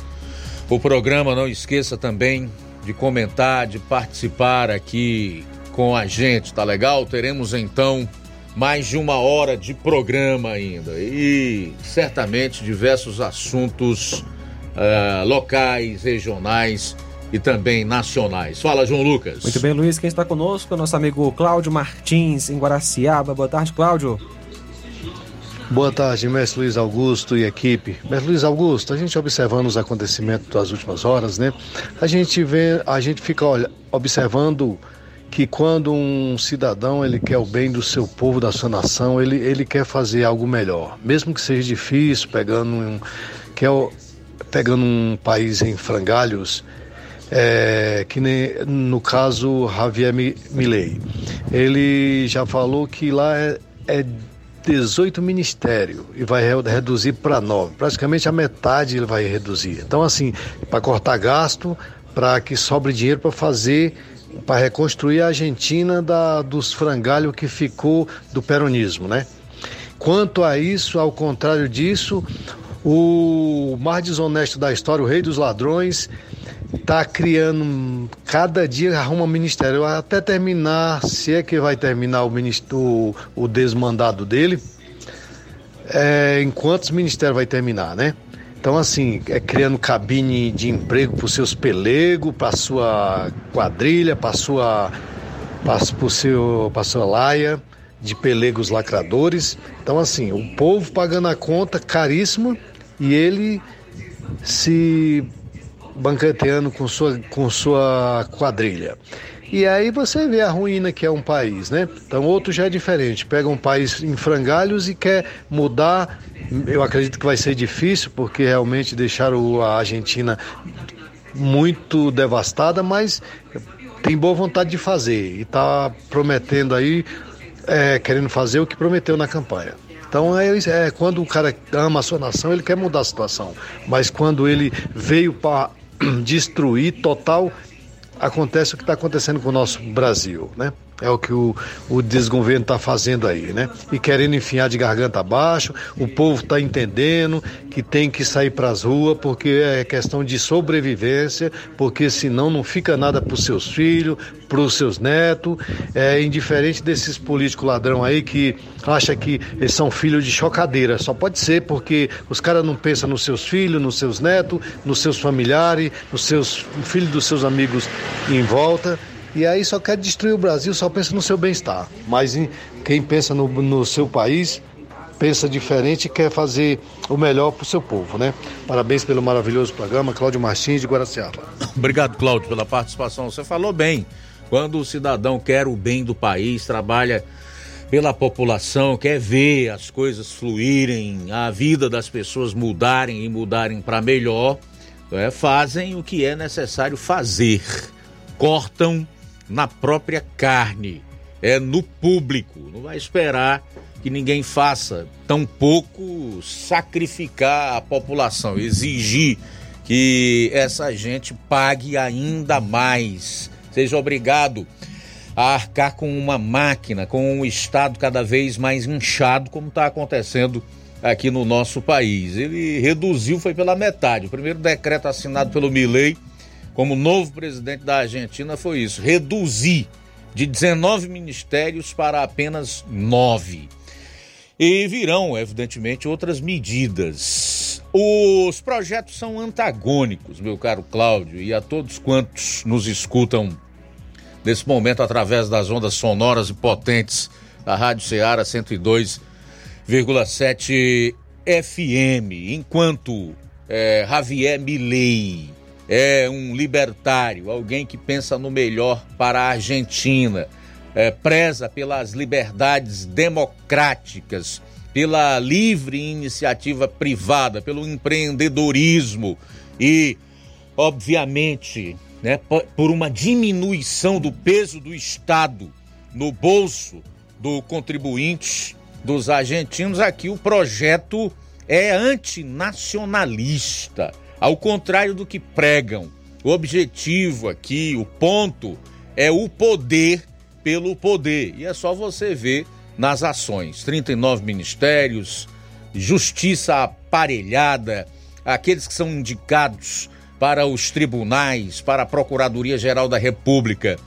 o programa, não esqueça também de comentar, de participar aqui com a gente, tá legal? Teremos então mais de uma hora de programa ainda e certamente diversos assuntos uh, locais, regionais e também nacionais. Fala, João Lucas. Muito bem, Luiz. Quem está conosco é nosso amigo Cláudio Martins, em Guaraciaba. Boa tarde, Cláudio. Boa tarde, mestre Luiz Augusto e equipe. Mestre Luiz Augusto, a gente observando os acontecimentos das últimas horas, né? A gente vê, a gente fica olha, observando que quando um cidadão ele quer o bem do seu povo, da sua nação, ele, ele quer fazer algo melhor, mesmo que seja difícil, pegando um, quer, pegando um país em frangalhos, é, que nem no caso Javier Milei. Ele já falou que lá é, é 18 ministérios e vai reduzir para 9. Praticamente a metade ele vai reduzir. Então, assim, para cortar gasto, para que sobre dinheiro para fazer, para reconstruir a Argentina da, dos frangalhos que ficou do peronismo, né? Quanto a isso, ao contrário disso, o mais desonesto da história, o rei dos ladrões, está criando cada dia arruma ministério até terminar, se é que vai terminar o, ministro, o desmandado dele, é, em quantos ministérios vai terminar, né? Então, assim, é criando cabine de emprego para os seus pelegos, para sua quadrilha, para sua, para seu, para sua laia de pelegos lacradores. Então, assim, o povo pagando a conta caríssima e ele se banqueteando com sua, com sua quadrilha. E aí você vê a ruína que é um país, né? Então outro já é diferente. Pega um país em frangalhos e quer mudar. Eu acredito que vai ser difícil, porque realmente deixaram a Argentina muito devastada, mas tem boa vontade de fazer e está prometendo aí, é, querendo fazer o que prometeu na campanha. Então é, é, quando o cara ama a sua nação, ele quer mudar a situação. Mas quando ele veio para destruir total, acontece o que está acontecendo com o nosso Brasil, né? É o que o, o desgoverno está fazendo aí, né? E querendo enfiar de garganta abaixo, o povo está entendendo que tem que sair para as ruas porque é questão de sobrevivência, porque senão não fica nada para os seus filhos, para os seus netos. É indiferente desses políticos ladrão aí que acha que eles são filhos de chocadeira. Só pode ser porque os caras não pensam nos seus filhos, nos seus netos, nos seus familiares, nos seus filhos dos seus amigos em volta. E aí só quer destruir o Brasil, só pensa no seu bem-estar. Mas quem pensa no, no seu país pensa diferente e quer fazer o melhor para o seu povo, né? Parabéns pelo maravilhoso programa, Cláudio Martins de Guaraciaba. Obrigado, Cláudio, pela participação. Você falou bem. Quando o cidadão quer o bem do país, trabalha pela população, quer ver as coisas fluírem, a vida das pessoas mudarem e mudarem para melhor, é, fazem o que é necessário fazer. Cortam na própria carne, é no público. Não vai esperar que ninguém faça, tampouco sacrificar a população, exigir que essa gente pague ainda mais, seja obrigado a arcar com uma máquina, com um Estado cada vez mais inchado, como está acontecendo aqui no nosso país. Ele reduziu, foi pela metade. O primeiro decreto assinado pelo Milei como novo presidente da Argentina foi isso: reduzir de 19 ministérios para apenas 9. E virão, evidentemente, outras medidas. Os projetos são antagônicos, meu caro Cláudio, e a todos quantos nos escutam nesse momento através das ondas sonoras e potentes da Rádio Ceará 102,7 FM. Enquanto é, Javier Milei é um libertário, alguém que pensa no melhor para a Argentina, é, preza pelas liberdades democráticas, pela livre iniciativa privada, pelo empreendedorismo e, obviamente, né, por uma diminuição do peso do Estado no bolso do contribuinte dos argentinos, aqui o projeto é antinacionalista, ao contrário do que pregam. O objetivo aqui, o ponto, é o poder pelo poder. E é só você ver nas ações: 39 ministérios, justiça aparelhada, aqueles que são indicados para os tribunais, para a Procuradoria-Geral da República,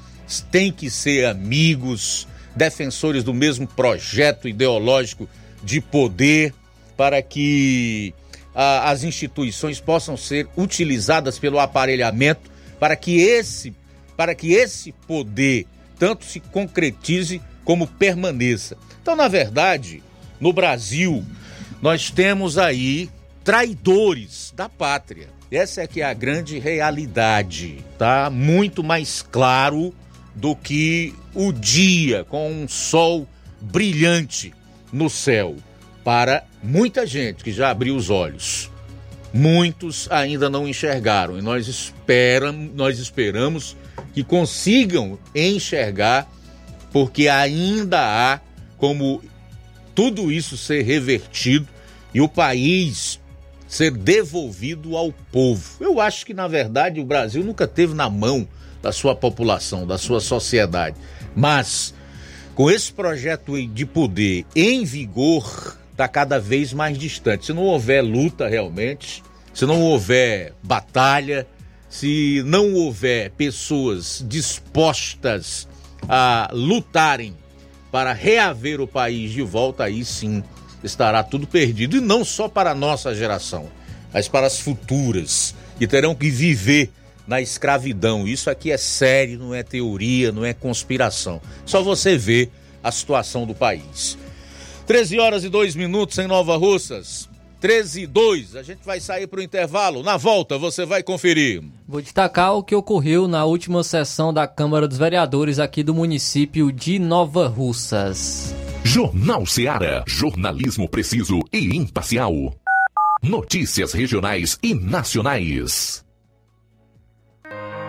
têm que ser amigos, defensores do mesmo projeto ideológico de poder, para que as instituições possam ser utilizadas pelo aparelhamento para que esse para que esse poder tanto se concretize como permaneça. Então, na verdade, no Brasil, nós temos aí traidores da pátria. Essa é que é a grande realidade, tá? Muito mais claro do que o dia com um sol brilhante no céu para muita gente que já abriu os olhos. Muitos ainda não enxergaram e nós esperamos, nós esperamos que consigam enxergar, porque ainda há como tudo isso ser revertido e o país ser devolvido ao povo. Eu acho que, na verdade, o Brasil nunca teve na mão da sua população, da sua sociedade. Mas, com esse projeto de poder em vigor, está cada vez mais distante. Se não houver luta realmente, se não houver batalha, se não houver pessoas dispostas a lutarem para reaver o país de volta, aí sim estará tudo perdido. E não só para a nossa geração, mas para as futuras, que terão que viver na escravidão. Isso aqui é sério, não é teoria, não é conspiração. Só você vê a situação do país. 13 horas e 2 minutos em Nova Russas. 13 e 2. A gente vai sair para o intervalo. Na volta você vai conferir. Vou destacar o que ocorreu na última sessão da Câmara dos Vereadores aqui do município de Nova Russas. Jornal Seara. Jornalismo preciso e imparcial. Notícias regionais e nacionais.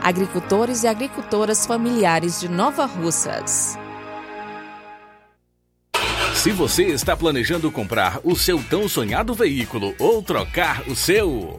agricultores e agricultoras familiares de Nova Russas. Se você está planejando comprar o seu tão sonhado veículo ou trocar o seu.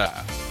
Yeah.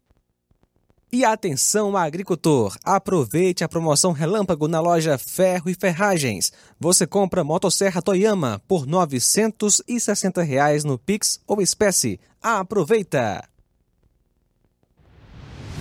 E atenção, agricultor! Aproveite a promoção Relâmpago na loja Ferro e Ferragens. Você compra motosserra Toyama por 960 reais no Pix ou espécie. Aproveita!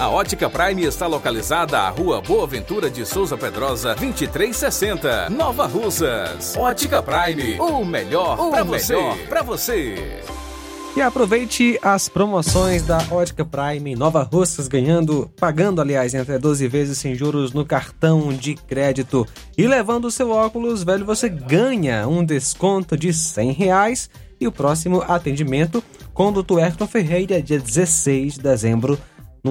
A Ótica Prime está localizada à Rua Boa Ventura de Souza Pedrosa, 2360, Nova Russas. Ótica Prime, o melhor para você. Pra você. E aproveite as promoções da Ótica Prime em Nova Russas, ganhando, pagando, aliás, em até 12 vezes sem juros no cartão de crédito. E levando o seu óculos, velho, você ganha um desconto de 100 reais. E o próximo atendimento com o Dr. Ayrton Ferreira, dia 16 de dezembro,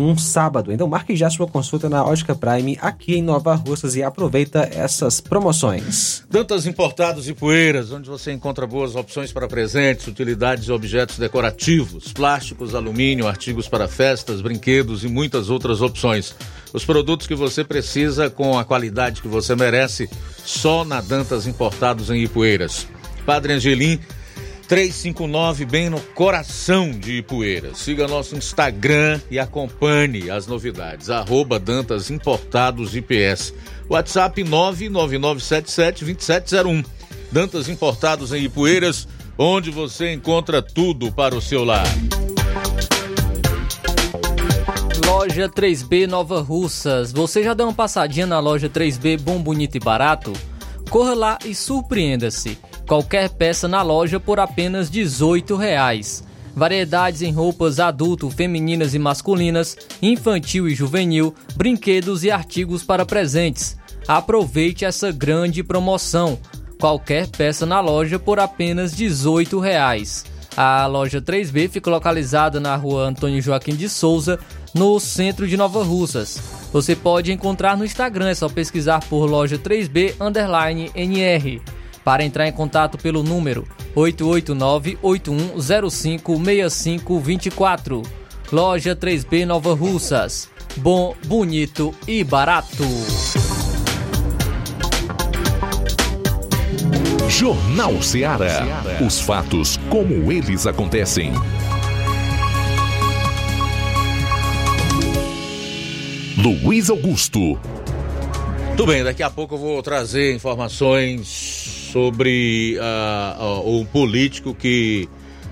num sábado. Então marque já sua consulta na Ótica Prime aqui em Nova Russas e aproveita essas promoções. Dantas Importados e Poeiras, onde você encontra boas opções para presentes, utilidades e objetos decorativos, plásticos, alumínio, artigos para festas, brinquedos e muitas outras opções. Os produtos que você precisa com a qualidade que você merece, só na Dantas Importados em Ipueiras. Padre Angelim 359, bem no coração de Ipueira. Siga nosso Instagram e acompanhe as novidades. Arroba Dantas Importados IPS. WhatsApp 999772701. Dantas Importados em Ipueiras, onde você encontra tudo para o seu lar. Loja 3B Nova Russas. Você já deu uma passadinha na loja 3B Bom, Bonito e Barato? Corra lá e surpreenda-se. Qualquer peça na loja por apenas R$ 18,00. Variedades em roupas adulto, femininas e masculinas, infantil e juvenil, brinquedos e artigos para presentes. Aproveite essa grande promoção. Qualquer peça na loja por apenas R$ 18,00. A loja 3B fica localizada na rua Antônio Joaquim de Souza, no centro de Nova Russas. Você pode encontrar no Instagram, é só pesquisar por loja 3B underline NR. Para entrar em contato pelo número 889-8105-6524. Loja 3B Nova Russas. Bom, bonito e barato. Jornal Ceará. Os fatos como eles acontecem. Luiz Augusto. Tudo bem, daqui a pouco eu vou trazer informações sobre uh, uh, o político que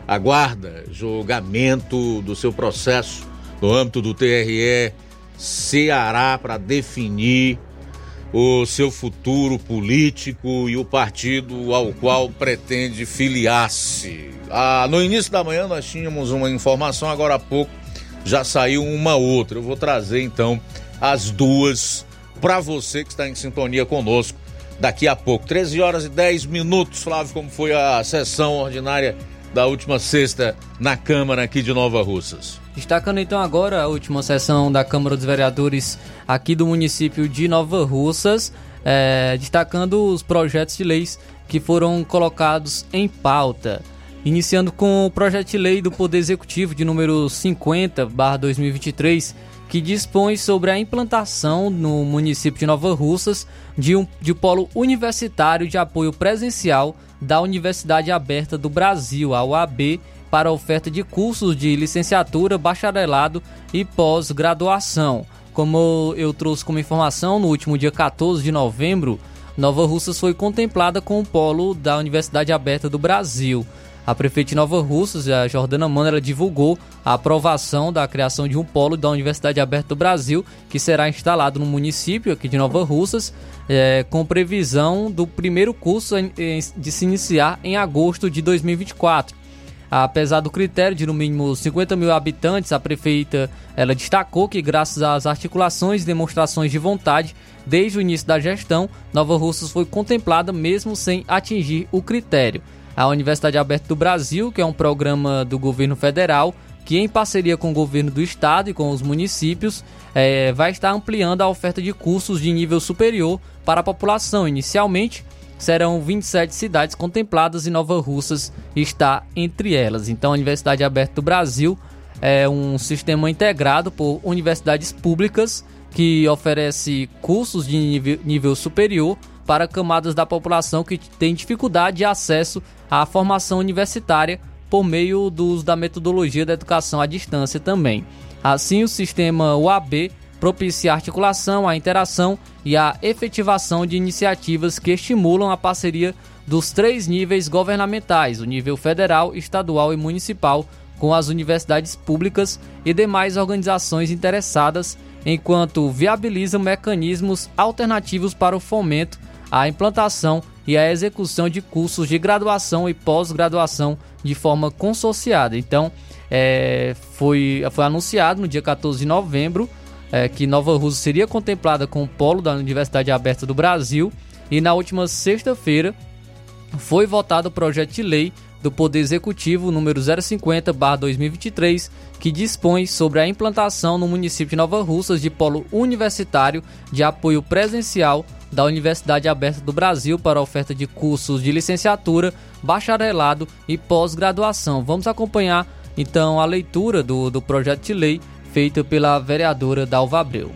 aguarda julgamento do seu processo no âmbito do TRE Ceará para definir o seu futuro político e o partido ao qual pretende filiar-se. Ah, no início da manhã nós tínhamos uma informação, agora há pouco já saiu uma outra. Eu vou trazer então as duas para você que está em sintonia conosco daqui a pouco. 13 horas e 10 minutos, Flávio, como foi a sessão ordinária da última sexta na Câmara aqui de Nova Russas. Destacando então agora a última sessão da Câmara dos Vereadores aqui do município de Nova Russas, é, destacando os projetos de leis que foram colocados em pauta. Iniciando com o projeto de lei do Poder Executivo de número 50/2023, que dispõe sobre a implantação no município de Nova Russas de um de polo universitário de apoio presencial da Universidade Aberta do Brasil, a UAB, para oferta de cursos de licenciatura, bacharelado e pós-graduação. Como eu trouxe como informação, no último dia 14 de novembro, Nova Russas foi contemplada com o polo da Universidade Aberta do Brasil. A prefeita de Nova Russas, a Jordana Mano, divulgou a aprovação da criação de um polo da Universidade Aberta do Brasil, que será instalado no município aqui de Nova Russas, é, com previsão do primeiro curso de se iniciar em agosto de 2024. Apesar do critério de no mínimo 50 mil habitantes, a prefeita ela destacou que, graças às articulações e demonstrações de vontade desde o início da gestão, Nova Russas foi contemplada mesmo sem atingir o critério. A Universidade Aberta do Brasil, que é um programa do governo federal, que em parceria com o governo do estado e com os municípios, é, vai estar ampliando a oferta de cursos de nível superior para a população. Inicialmente, serão 27 cidades contempladas e Nova Russas está entre elas. Então, a Universidade Aberta do Brasil é um sistema integrado por universidades públicas que oferece cursos de nível, nível superior para camadas da população que tem dificuldade de acesso à formação universitária por meio do uso da metodologia da educação à distância também. Assim, o sistema UAB propicia a articulação, a interação e a efetivação de iniciativas que estimulam a parceria dos três níveis governamentais, o nível federal, estadual e municipal, com as universidades públicas e demais organizações interessadas, enquanto viabilizam mecanismos alternativos para o fomento, a implantação e a execução de cursos de graduação e pós-graduação de forma consorciada. Então, é, foi, foi anunciado no dia 14 de novembro é, que Nova Rússia seria contemplada com o polo da Universidade Aberta do Brasil e na última sexta-feira foi votado o projeto de lei do Poder Executivo número 050/2023, que dispõe sobre a implantação no município de Nova Russas de polo universitário de apoio presencial da Universidade Aberta do Brasil para a oferta de cursos de licenciatura, bacharelado e pós-graduação. Vamos acompanhar então a leitura do, do projeto de lei feita pela vereadora Dalva Abreu.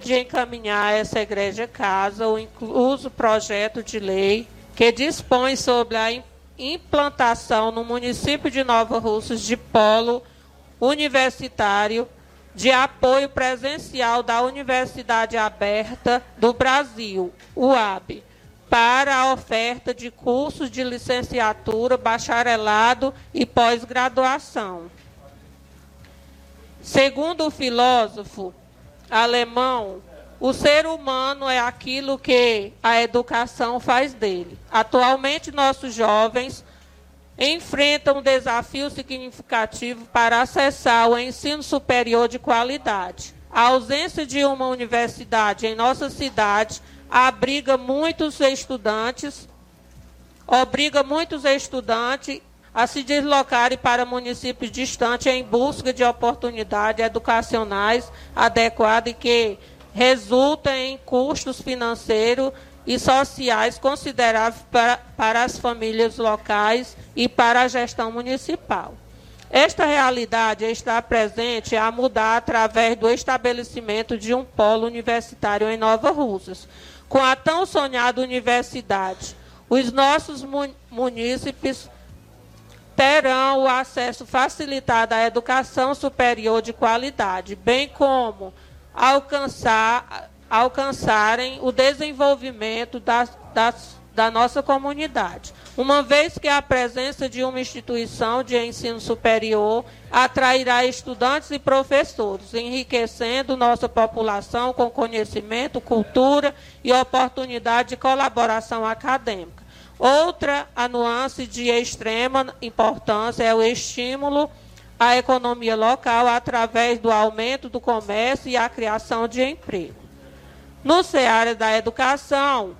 De encaminhar essa igreja casa o incluso projeto de lei que dispõe sobre a implantação no município de Nova Russas de polo universitário de apoio presencial da Universidade Aberta do Brasil, UAB, para a oferta de cursos de licenciatura, bacharelado e pós-graduação. Segundo o filósofo alemão, o ser humano é aquilo que a educação faz dele. Atualmente, nossos jovens enfrentam um desafio significativo para acessar o ensino superior de qualidade. A ausência de uma universidade em nossa cidade abriga muitos estudantes, obriga muitos estudantes a se deslocarem para municípios distantes em busca de oportunidades educacionais adequadas e que resulta em custos financeiros e sociais consideráveis para, para as famílias locais e para a gestão municipal. Esta realidade está presente a mudar através do estabelecimento de um polo universitário em Nova Russas, com a tão sonhada universidade, os nossos munícipes terão o acesso facilitado à educação superior de qualidade, bem como alcançar, alcançarem o desenvolvimento das, das, da nossa comunidade uma vez que a presença de uma instituição de ensino superior atrairá estudantes e professores, enriquecendo nossa população com conhecimento, cultura e oportunidade de colaboração acadêmica. Outra nuance de extrema importância é o estímulo à economia local através do aumento do comércio e a criação de emprego. No cenário da educação,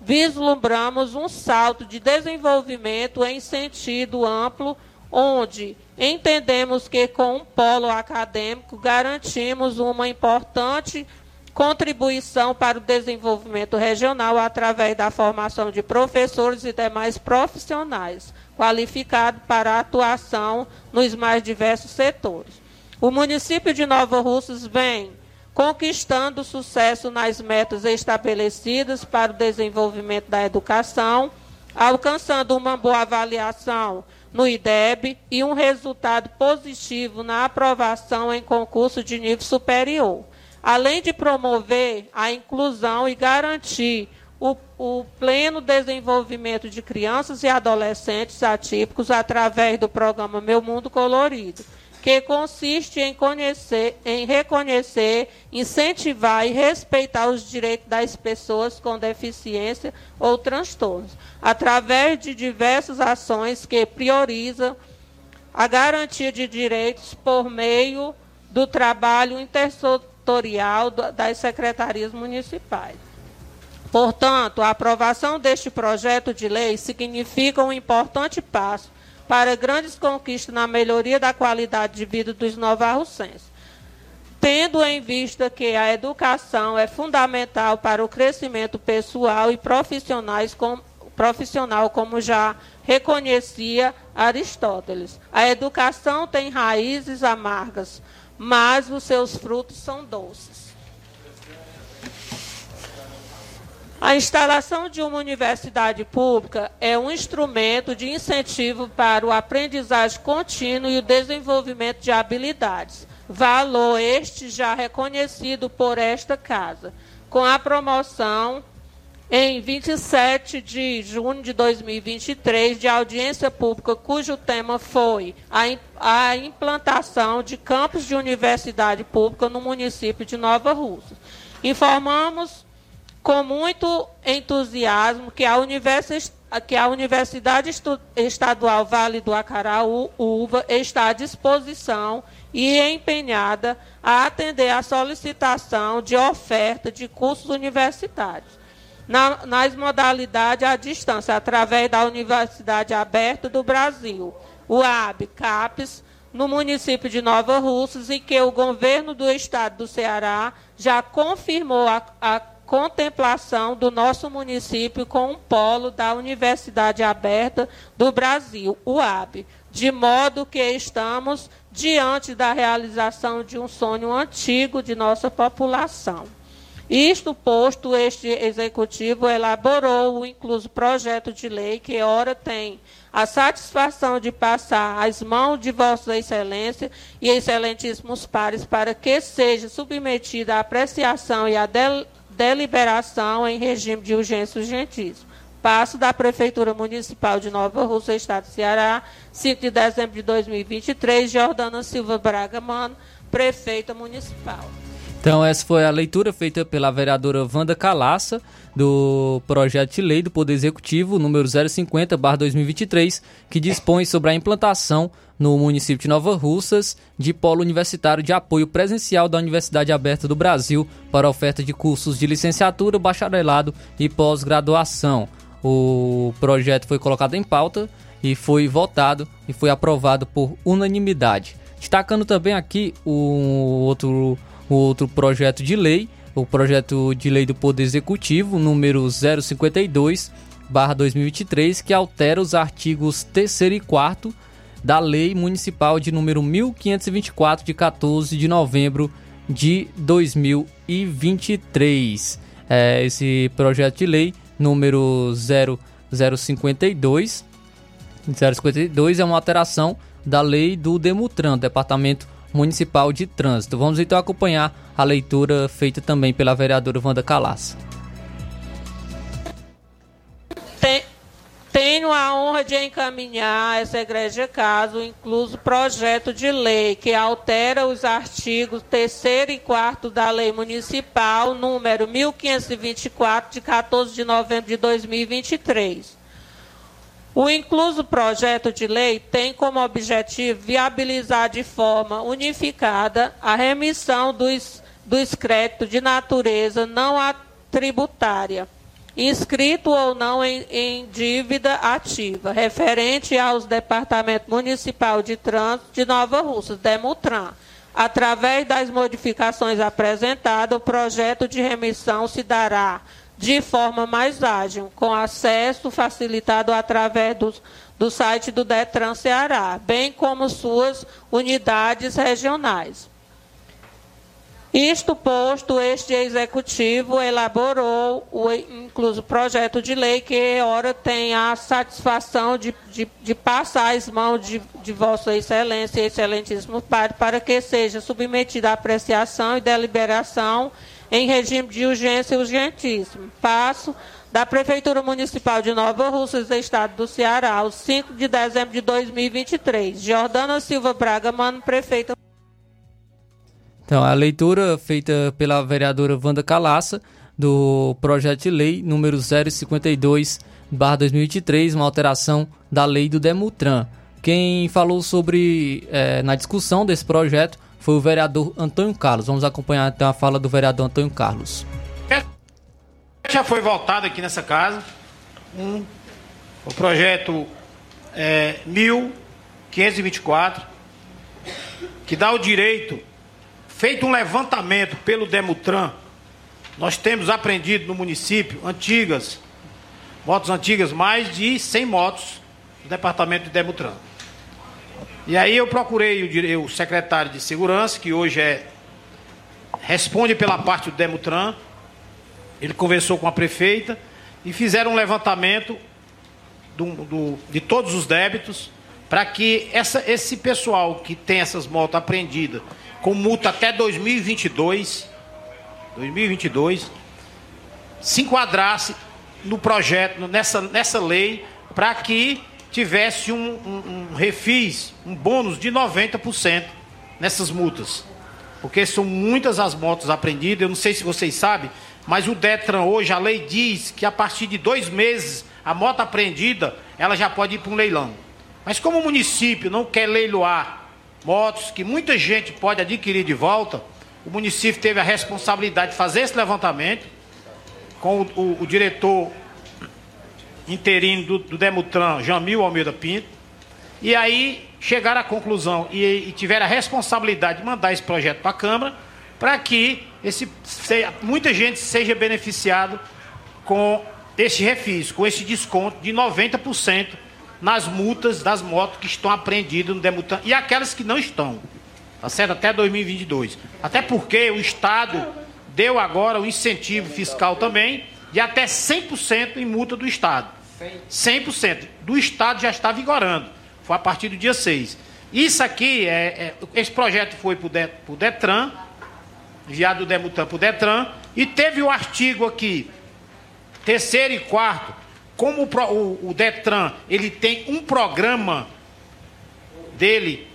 vislumbramos um salto de desenvolvimento em sentido amplo, onde entendemos que com um polo acadêmico garantimos uma importante contribuição para o desenvolvimento regional através da formação de professores e demais profissionais qualificados para atuação nos mais diversos setores. O município de Nova Russas vem conquistando sucesso nas metas estabelecidas para o desenvolvimento da educação, alcançando uma boa avaliação no IDEB e um resultado positivo na aprovação em concurso de nível superior, além de promover a inclusão e garantir o, o, pleno desenvolvimento de crianças e adolescentes atípicos através do programa Meu Mundo Colorido, que consiste em, conhecer, em reconhecer, incentivar e respeitar os direitos das pessoas com deficiência ou transtornos, através de diversas ações que priorizam a garantia de direitos por meio do trabalho intersetorial das secretarias municipais. Portanto, a aprovação deste projeto de lei significa um importante passo para grandes conquistas na melhoria da qualidade de vida dos novarrocenses, tendo em vista que a educação é fundamental para o crescimento pessoal e profissionais com, profissional, como já reconhecia Aristóteles. A educação tem raízes amargas, mas os seus frutos são doces. A instalação de uma universidade pública é um instrumento de incentivo para o aprendizagem contínuo e o desenvolvimento de habilidades. Valor este já reconhecido por esta casa, com a promoção em 27 de junho de 2023 de audiência pública, cujo tema foi a, a implantação de campos de universidade pública no município de Nova Rússia. Informamos com muito entusiasmo que a, que a Universidade Estadual Vale do Acaraú, UVA, está à disposição e empenhada a atender a solicitação de oferta de cursos universitários. Na, nas modalidades à distância, através da Universidade Aberta do Brasil, UAB, CAPES, no município de Nova Russas, e que o governo do estado do Ceará já confirmou a, a contemplação do nosso município com um polo da Universidade Aberta do Brasil, UAB, de modo que estamos diante da realização de um sonho antigo de nossa população. Isto posto, este executivo elaborou o incluso projeto de lei que ora tem a satisfação de passar às mãos de Vossa Excelência e excelentíssimos pares para que seja submetida à apreciação e à deliberação em regime de urgência urgentíssimo. Passo da Prefeitura Municipal de Nova Rússia, Estado do Ceará, 5 de dezembro de 2023, Jordana Silva Braga Mano, Prefeita Municipal. Então, essa foi a leitura feita pela vereadora Wanda Calaça do projeto de lei do Poder Executivo número 050/2023, que dispõe sobre a implantação no município de Nova Russas de polo universitário de apoio presencial da Universidade Aberta do Brasil para oferta de cursos de licenciatura, bacharelado e pós-graduação. O projeto foi colocado em pauta e foi votado e foi aprovado por unanimidade. Destacando também aqui o outro o outro projeto de lei, o projeto de lei do Poder Executivo, número 052, 2023, que altera os artigos 3 e 4 da Lei Municipal de número 1524, de 14 de novembro de 2023. É, esse projeto de lei, número 0052, 052, é uma alteração da lei do Demutran, Departamento Municipal de Trânsito. Vamos então acompanhar a leitura feita também pela vereadora Wanda Calaça. Tenho a honra de encaminhar a essa igreja caso incluso projeto de lei que altera os artigos 3 e 4 da Lei Municipal número 1524 de 14 de novembro de 2023 o incluso projeto de lei tem como objetivo viabilizar de forma unificada a remissão dos, dos créditos de natureza não tributária, inscrito ou não em, em dívida ativa, referente aos Departamentos Municipal de Trânsito de Nova Russa, Demutran. Através das modificações apresentadas, o projeto de remissão se dará de forma mais ágil, com acesso facilitado através do, do site do Detran Ceará, bem como suas unidades regionais. Isto posto, este executivo elaborou o incluso projeto de lei que ora tem a satisfação de, de, de passar às mãos de, de Vossa Excelência e Excelentíssimo Padre para que seja submetido à apreciação e deliberação em regime de urgência urgentíssimo. Passo da Prefeitura Municipal de Nova do Estado do Ceará, ao 5 de dezembro de 2023. Jordana Silva Braga, mano, prefeita. Então, a leitura feita pela vereadora Wanda Calaça do projeto de lei número 052 2023, uma alteração da lei do Demutran. Quem falou sobre, é, na discussão desse projeto, foi o vereador Antônio Carlos. Vamos acompanhar então a fala do vereador Antônio Carlos. Já foi votado aqui nessa casa um, o projeto é, 1524, que dá o direito, feito um levantamento pelo Demutran, nós temos aprendido no município antigas, motos antigas, mais de 100 motos do departamento de Demutran. E aí eu procurei o, o secretário de segurança, que hoje é responde pela parte do Demutran. Ele conversou com a prefeita e fizeram um levantamento do, do, de todos os débitos para que essa, esse pessoal que tem essas motos apreendidas com multa até 2022, 2022, se enquadrasse no projeto, nessa, nessa lei, para que tivesse um, um, um refis, um bônus de 90% nessas multas. Porque são muitas as motos apreendidas, eu não sei se vocês sabem, mas o Detran hoje, a lei diz que a partir de dois meses, a moto apreendida, ela já pode ir para um leilão. Mas como o município não quer leiloar motos que muita gente pode adquirir de volta, o município teve a responsabilidade de fazer esse levantamento com o, o, o diretor interino do, do Demutran, Jamil Almeida Pinto, e aí chegaram à conclusão e, e tiveram a responsabilidade de mandar esse projeto para a Câmara para que esse, muita gente seja beneficiado com esse refis, com esse desconto de 90% nas multas das motos que estão apreendidas no Demutran e aquelas que não estão. Tá certo? Até 2022. Até porque o Estado deu agora o incentivo fiscal também de até 100% em multa do Estado. 100%. Do Estado já está vigorando. Foi a partir do dia 6. Isso aqui, é, é esse projeto foi para o Detran, enviado do Demutran para o Detran, e teve o artigo aqui, terceiro e quarto, como o, o, o Detran ele tem um programa dele,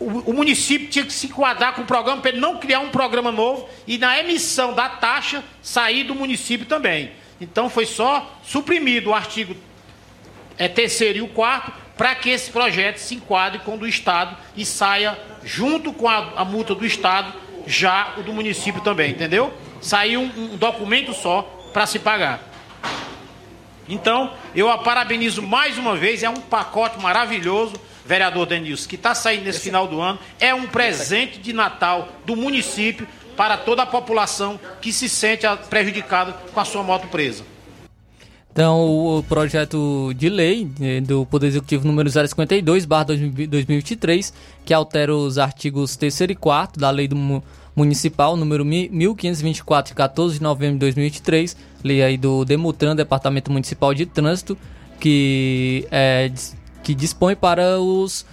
o, o, município tinha que se enquadrar com o programa para ele não criar um programa novo e na emissão da taxa sair do município também. Então foi só suprimido o artigo é, terceiro e o quarto para que esse projeto se enquadre com o do Estado e saia junto com a, a multa do Estado já o do município também, entendeu? Saiu um, um documento só para se pagar. Então, eu a parabenizo mais uma vez, é um pacote maravilhoso, vereador Denilson, que está saindo nesse final do ano. É um presente de Natal do município para toda a população que se sente prejudicada com a sua moto presa. Então, o projeto de lei eh, do Poder Executivo número 052, barra 2023, que altera os artigos 3 e 4 da Lei do Municipal número 1524, de 14 de novembro de 2023, lei aí do Demutran, Departamento Municipal de Trânsito, que, é, que dispõe para os,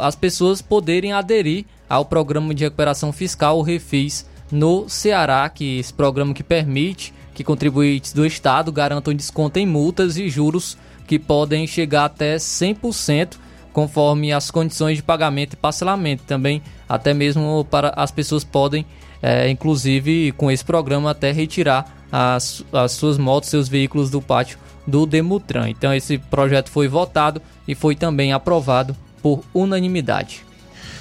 as pessoas poderem aderir ao programa de recuperação fiscal, o Refis, no Ceará, que esse programa que permite que contribuintes do Estado garantam desconto em multas e juros que podem chegar até 100%, conforme as condições de pagamento e parcelamento. Também, até mesmo para as pessoas podem, é, inclusive com esse programa, até retirar as, as suas motos, seus veículos do pátio do Demutran. Então, esse projeto foi votado e foi também aprovado por unanimidade.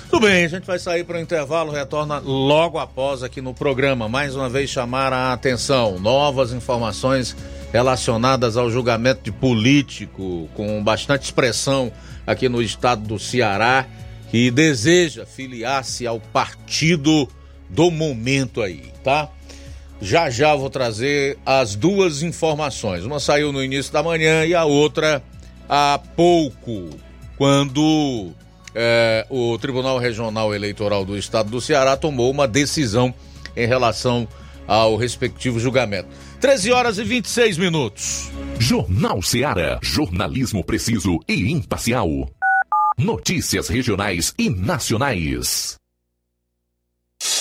Tudo bem, a gente vai sair para o intervalo, retorna logo após aqui no programa. Mais uma vez chamar a atenção, novas informações relacionadas ao julgamento de político com bastante expressão aqui no estado do Ceará que deseja filiar-se ao partido do momento aí, tá? Já já vou trazer as duas informações. Uma saiu no início da manhã e a outra há pouco, quando é, o Tribunal Regional Eleitoral do Estado do Ceará tomou uma decisão em relação ao respectivo julgamento. 13 horas e 26 minutos. Jornal Seara. Jornalismo preciso e imparcial. Notícias regionais e nacionais.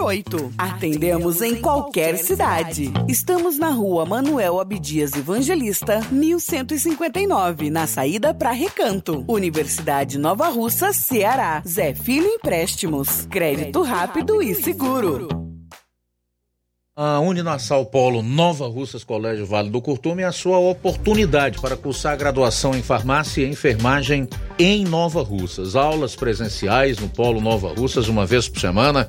981330698. Atendemos em qualquer cidade. Estamos na rua Manuel Abdias Evangelista, 1159, na saída para Recanto. Universidade Nova Russa, Ceará. Zé Filho Empréstimos. Crédito rápido e seguro. A Uninassal Polo Nova Russas Colégio Vale do Curtume é a sua oportunidade para cursar graduação em farmácia e enfermagem em Nova Russas. Aulas presenciais no Polo Nova Russas uma vez por semana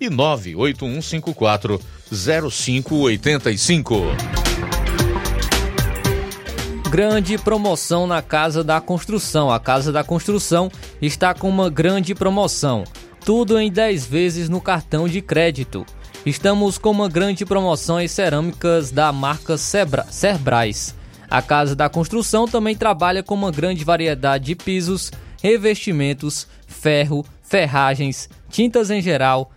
e 98154 0585. Grande promoção na Casa da Construção. A Casa da Construção está com uma grande promoção. Tudo em 10 vezes no cartão de crédito. Estamos com uma grande promoção em cerâmicas da marca Sebra, Cerbrais. A Casa da Construção também trabalha com uma grande variedade de pisos, revestimentos, ferro, ferragens, tintas em geral,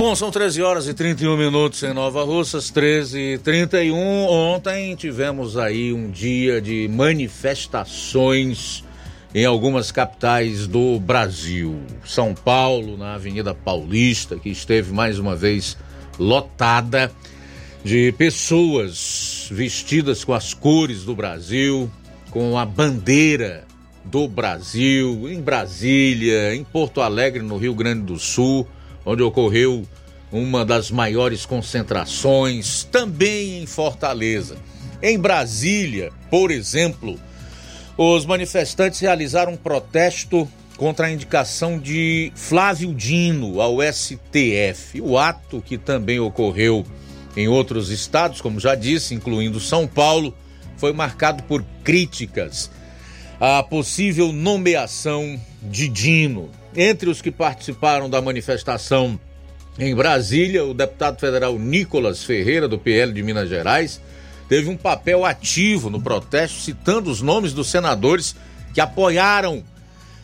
Bom, são 13 horas e 31 minutos em Nova Russas, 13 e 31. Ontem tivemos aí um dia de manifestações em algumas capitais do Brasil. São Paulo, na Avenida Paulista, que esteve mais uma vez lotada de pessoas vestidas com as cores do Brasil, com a bandeira do Brasil, em Brasília, em Porto Alegre, no Rio Grande do Sul, onde ocorreu uma das maiores concentrações, também em Fortaleza. Em Brasília, por exemplo, os manifestantes realizaram um protesto contra a indicação de Flávio Dino ao STF. O ato, que também ocorreu em outros estados, como já disse, incluindo São Paulo, foi marcado por críticas à possível nomeação de Dino. Entre os que participaram da manifestação em Brasília, o deputado federal Nicolas Ferreira, do PL de Minas Gerais, teve um papel ativo no protesto, citando os nomes dos senadores que apoiaram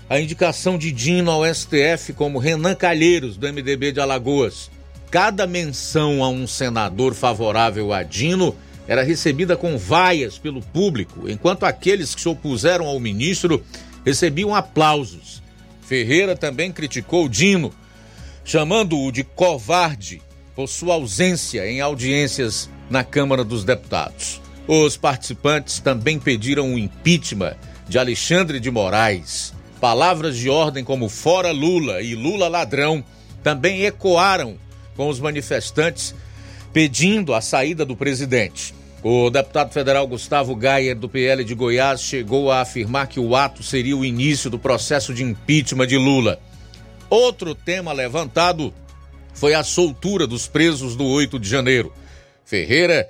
a indicação de Dino ao STF, como Renan Calheiros, do MDB de Alagoas. Cada menção a um senador favorável a Dino era recebida com vaias pelo público, enquanto aqueles que se opuseram ao ministro recebiam aplausos. Ferreira também criticou Dino, chamando-o de covarde por sua ausência em audiências na Câmara dos Deputados. Os participantes também pediram o impeachment de Alexandre de Moraes. Palavras de ordem como fora Lula e Lula ladrão também ecoaram com os manifestantes pedindo a saída do presidente. O deputado federal Gustavo Gayer, do PL de Goiás, chegou a afirmar que o ato seria o início do processo de impeachment de Lula. Outro tema levantado foi a soltura dos presos do 8 de janeiro. Ferreira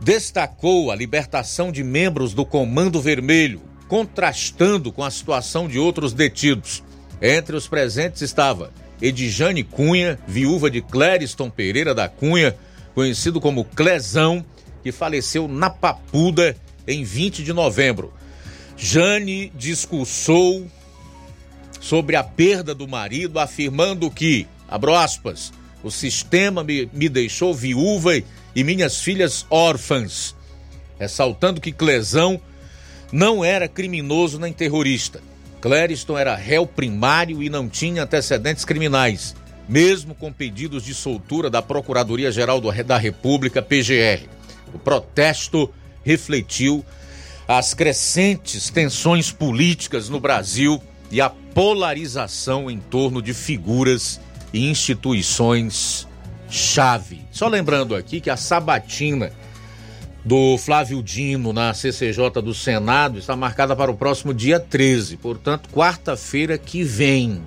destacou a libertação de membros do Comando Vermelho, contrastando com a situação de outros detidos. Entre os presentes estava Edjane Cunha, viúva de Clériston Pereira da Cunha, conhecido como Clezão, que faleceu na Papuda em 20 de novembro. Jane discursou sobre a perda do marido, afirmando que, abro aspas, o sistema me, me deixou viúva e minhas filhas órfãs, ressaltando que Clesão não era criminoso nem terrorista. Clériston era réu primário e não tinha antecedentes criminais, mesmo com pedidos de soltura da Procuradoria-Geral da República, PGR. O protesto refletiu as crescentes tensões políticas no Brasil e a polarização em torno de figuras e instituições chave. Só lembrando aqui que a sabatina do Flávio Dino na CCJ do Senado está marcada para o próximo dia 13, portanto, quarta-feira que vem.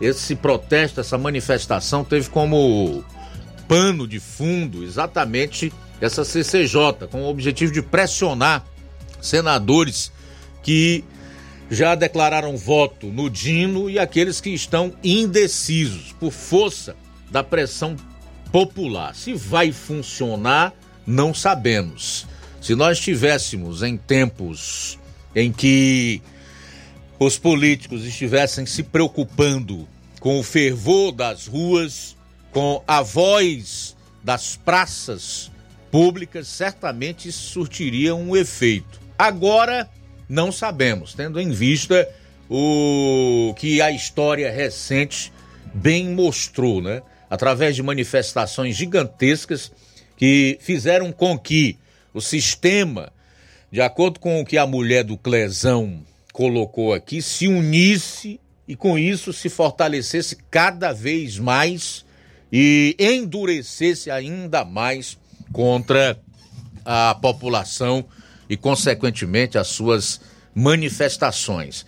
Esse protesto, essa manifestação teve como pano de fundo exatamente essa CCJ, com o objetivo de pressionar senadores que já declararam voto no Dino e aqueles que estão indecisos por força da pressão popular. Se vai funcionar, não sabemos. Se nós estivéssemos em tempos em que os políticos estivessem se preocupando com o fervor das ruas, com a voz das praças públicas, certamente surtiria um efeito. Agora, não sabemos, tendo em vista o que a história recente bem mostrou, né? Através de manifestações gigantescas que fizeram com que o sistema, de acordo com o que a mulher do Clesão colocou aqui, se unisse e com isso se fortalecesse cada vez mais e endurecesse ainda mais contra a população e, consequentemente, as suas manifestações.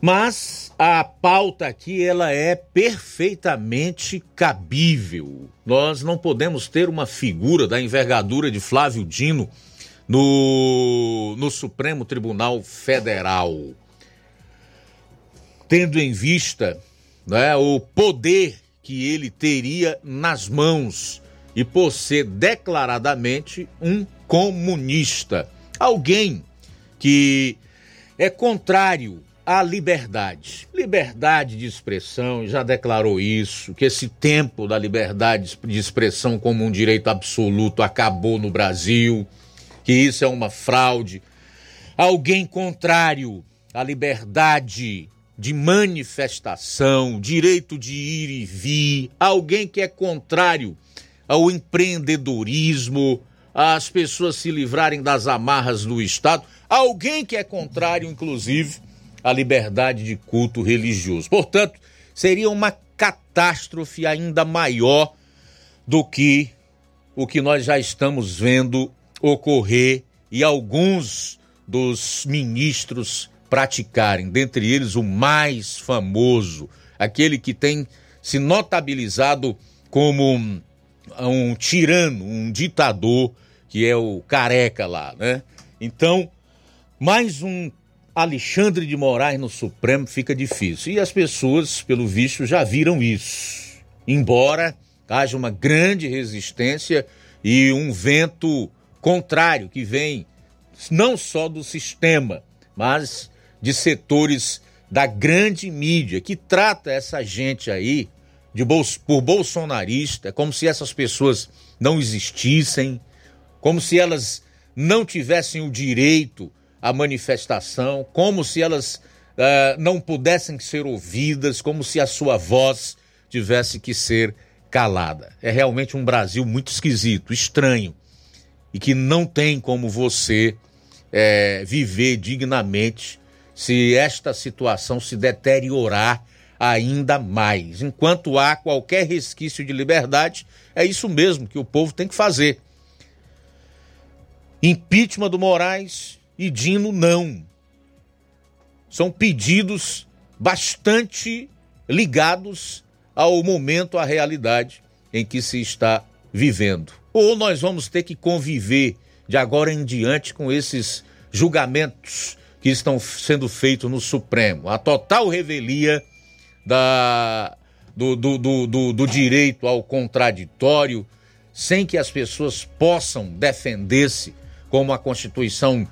Mas a pauta aqui ela é perfeitamente cabível. Nós não podemos ter uma figura da envergadura de Flávio Dino no, no Supremo Tribunal Federal, tendo em vista né, o poder que ele teria nas mãos e por ser declaradamente um comunista alguém que é contrário a liberdade. Liberdade de expressão, já declarou isso, que esse tempo da liberdade de expressão como um direito absoluto acabou no Brasil, que isso é uma fraude. Alguém contrário à liberdade de manifestação, direito de ir e vir, alguém que é contrário ao empreendedorismo, às pessoas se livrarem das amarras do Estado, alguém que é contrário, inclusive, à liberdade de culto religioso. Portanto, seria uma catástrofe ainda maior do que o que nós já estamos vendo ocorrer e alguns dos ministros praticarem, dentre eles o mais famoso, aquele que tem se notabilizado como um, um tirano, um ditador, que é o careca lá, né? Então, mais um Alexandre de Moraes no Supremo fica difícil. E as pessoas, pelo visto, já viram isso. Embora haja uma grande resistência e um vento contrário que vem não só do sistema, mas de setores da grande mídia que trata essa gente aí de por bolsonarista, como se essas pessoas não existissem, como se elas não tivessem o direito à manifestação, como se elas uh, não pudessem ser ouvidas, como se a sua voz tivesse que ser calada. É realmente um Brasil muito esquisito, estranho, e que não tem como você é, viver dignamente se esta situação se deteriorar ainda mais. Enquanto há qualquer resquício de liberdade, é isso mesmo que o povo tem que fazer. Impeachment do Moraes e Dino não. São pedidos bastante ligados ao momento, à realidade em que se está vivendo. Ou nós vamos ter que conviver de agora em diante com esses julgamentos que estão sendo feitos no Supremo. A total revelia da, do, do, do, do, direito ao contraditório, sem que as pessoas possam defender-se, como a Constituição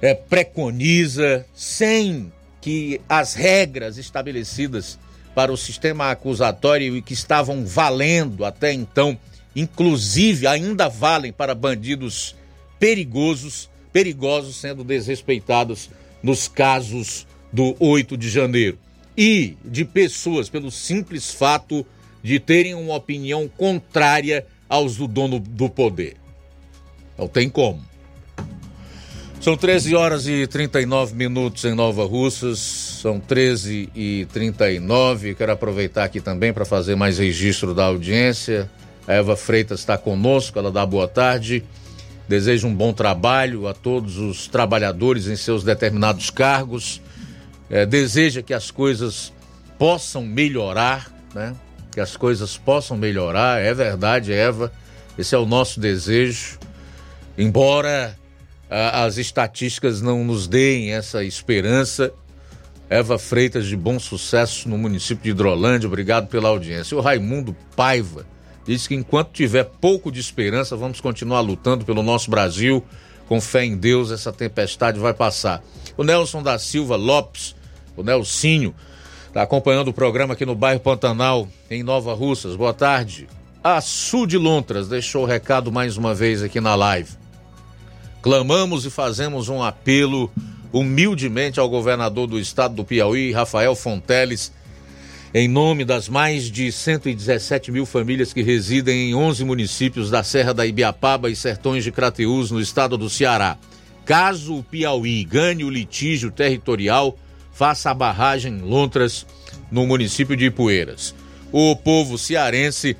é, preconiza, sem que as regras estabelecidas para o sistema acusatório e que estavam valendo até então, inclusive ainda valem para bandidos perigosos, perigosos sendo desrespeitados nos casos do 8 de janeiro. E de pessoas, pelo simples fato de terem uma opinião contrária aos do dono do poder. Não tem como. São 13 horas e 39 minutos em Nova Russas, são 13 e 39. Quero aproveitar aqui também para fazer mais registro da audiência. A Eva Freitas está conosco, ela dá boa tarde. Desejo um bom trabalho a todos os trabalhadores em seus determinados cargos. É, deseja que as coisas possam melhorar, né? Que as coisas possam melhorar. É verdade, Eva. Esse é o nosso desejo. Embora a, as estatísticas não nos deem essa esperança. Eva Freitas, de bom sucesso no município de Hidrolândia. Obrigado pela audiência. O Raimundo Paiva Diz que enquanto tiver pouco de esperança, vamos continuar lutando pelo nosso Brasil. Com fé em Deus, essa tempestade vai passar. O Nelson da Silva Lopes, o Nelsinho, está acompanhando o programa aqui no bairro Pantanal, em Nova Russas. Boa tarde. A Sul de Lontras deixou o recado mais uma vez aqui na live. Clamamos e fazemos um apelo humildemente ao governador do estado do Piauí, Rafael Fonteles, em nome das mais de 117 mil famílias que residem em 11 municípios da Serra da Ibiapaba e Sertões de Crateús, no estado do Ceará. Caso o Piauí ganhe o litígio territorial, faça a barragem Lontras, no município de Ipueiras. O povo cearense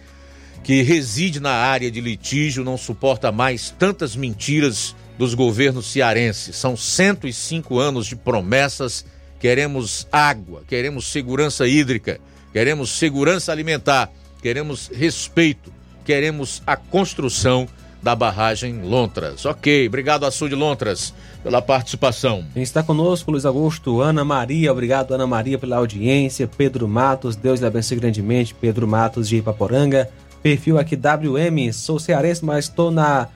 que reside na área de litígio não suporta mais tantas mentiras dos governos cearenses. São 105 anos de promessas queremos água, queremos segurança hídrica, queremos segurança alimentar, queremos respeito, queremos a construção da barragem Lontras. Ok, obrigado a Sul de Lontras pela participação. Quem está conosco, Luiz Augusto, Ana Maria, obrigado Ana Maria pela audiência, Pedro Matos, Deus lhe abençoe grandemente, Pedro Matos de Ipaporanga, perfil aqui WM, sou cearense, mas estou na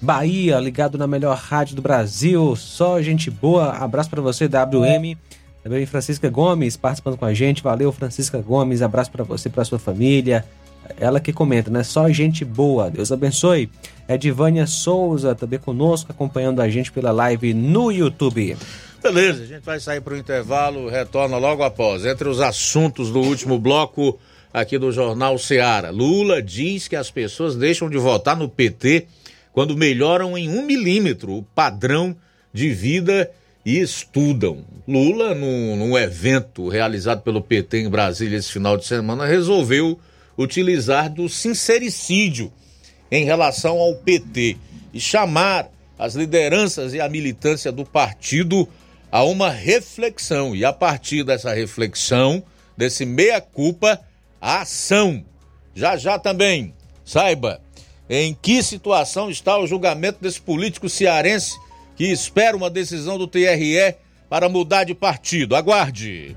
Bahia, ligado na melhor rádio do Brasil, só gente boa, abraço para você WM, Também Francisca Gomes participando com a gente. Valeu, Francisca Gomes. Abraço para você para sua família. Ela que comenta, né? Só gente boa. Deus abençoe. Divânia Souza também conosco, acompanhando a gente pela live no YouTube. Beleza, a gente vai sair para o intervalo, retorna logo após. Entre os assuntos do último bloco aqui do Jornal Seara, Lula diz que as pessoas deixam de votar no PT quando melhoram em um milímetro o padrão de vida e estudam. Lula, num, num evento realizado pelo PT em Brasília esse final de semana, resolveu utilizar do sincericídio em relação ao PT e chamar as lideranças e a militância do partido a uma reflexão. E a partir dessa reflexão, desse meia-culpa, a ação. Já já também, saiba em que situação está o julgamento desse político cearense que espera uma decisão do TRE para mudar de partido. Aguarde.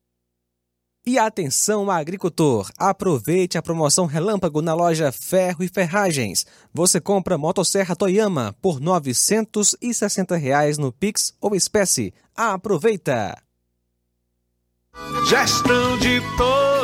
E atenção agricultor, aproveite a promoção relâmpago na loja Ferro e Ferragens. Você compra motosserra Toyama por 960 reais no Pix ou espécie. Aproveita! Gestão de todos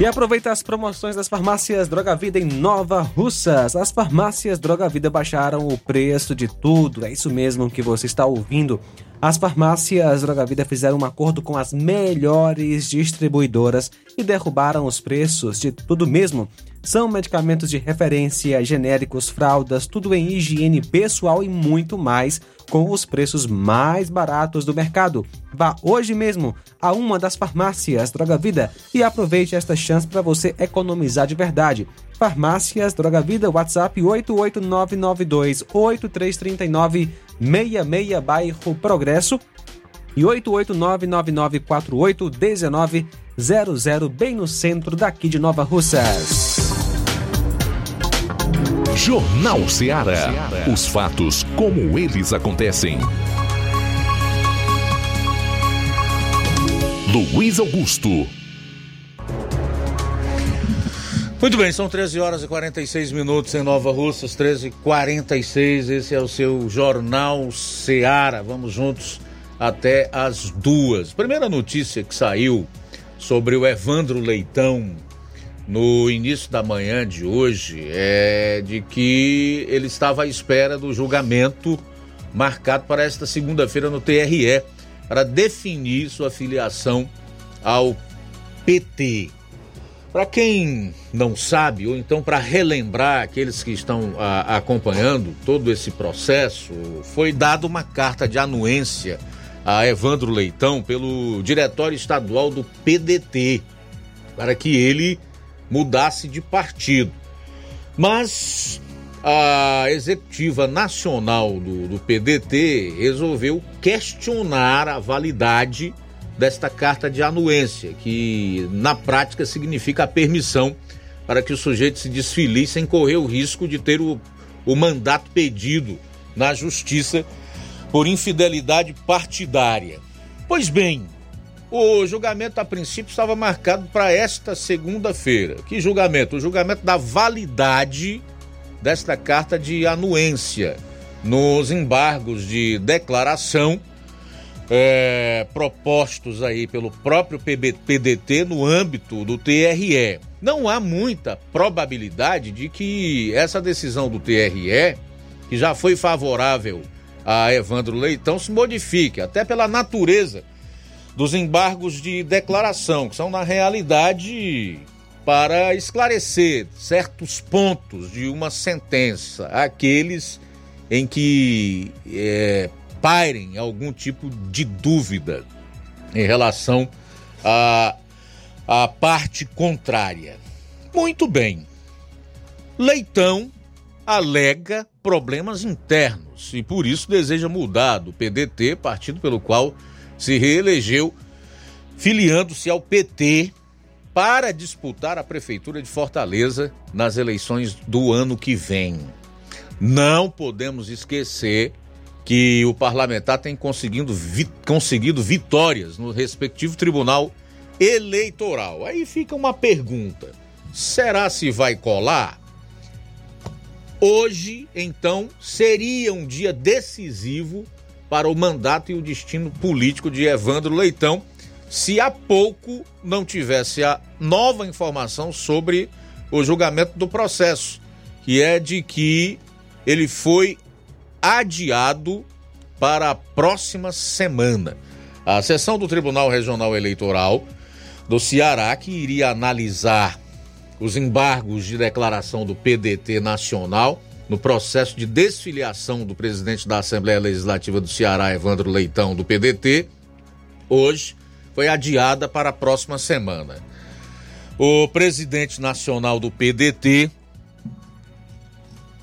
E aproveita as promoções das farmácias Droga Vida em Nova Russas. As farmácias Droga Vida baixaram o preço de tudo. É isso mesmo que você está ouvindo. As farmácias Droga Vida fizeram um acordo com as melhores distribuidoras e derrubaram os preços de tudo mesmo. São medicamentos de referência, genéricos, fraldas, tudo em higiene pessoal e muito mais, com os preços mais baratos do mercado. Vá hoje mesmo a uma das farmácias Droga Vida e aproveite esta chance para você economizar de verdade. Farmácias Droga Vida, WhatsApp 88992833966, bairro Progresso e 88999481900, bem no centro daqui de Nova Russas. Jornal Seara. Os fatos como eles acontecem. Luiz Augusto. Muito bem, são 13 horas e 46 minutos em Nova Russas, 13 e 46 Esse é o seu Jornal Seara. Vamos juntos até as duas. Primeira notícia que saiu sobre o Evandro Leitão no início da manhã de hoje é de que ele estava à espera do julgamento marcado para esta segunda-feira no TRE para definir sua filiação ao PT. Para quem não sabe, ou então para relembrar aqueles que estão a, acompanhando todo esse processo, foi dada uma carta de anuência a Evandro Leitão pelo Diretório Estadual do PDT, para que ele mudasse de partido. Mas a executiva nacional do, do PDT resolveu questionar a validade desta carta de anuência, que na prática significa a permissão para que o sujeito se desfilie sem correr o risco de ter o, o mandato pedido na justiça por infidelidade partidária. Pois bem, o julgamento a princípio estava marcado para esta segunda-feira. Que julgamento? O julgamento da validade desta carta de anuência nos embargos de declaração é, propostos aí pelo próprio PDT no âmbito do TRE. Não há muita probabilidade de que essa decisão do TRE, que já foi favorável a Evandro Leitão, se modifique, até pela natureza dos embargos de declaração, que são, na realidade, para esclarecer certos pontos de uma sentença, aqueles em que é, pairem algum tipo de dúvida em relação à, à parte contrária. Muito bem. Leitão alega problemas internos e por isso deseja mudar do PDT, partido pelo qual se reelegeu, filiando-se ao PT para disputar a prefeitura de Fortaleza nas eleições do ano que vem. Não podemos esquecer que o parlamentar tem conseguindo, vi, conseguido vitórias no respectivo tribunal eleitoral. Aí fica uma pergunta: será se vai colar? Hoje, então, seria um dia decisivo para o mandato e o destino político de Evandro Leitão, se há pouco não tivesse a nova informação sobre o julgamento do processo, que é de que ele foi adiado para a próxima semana. A sessão do Tribunal Regional Eleitoral do Ceará, que iria analisar os embargos de declaração do PDT nacional no processo de desfiliação do presidente da Assembleia Legislativa do Ceará, Evandro Leitão, do PDT, hoje foi adiada para a próxima semana. O presidente nacional do PDT,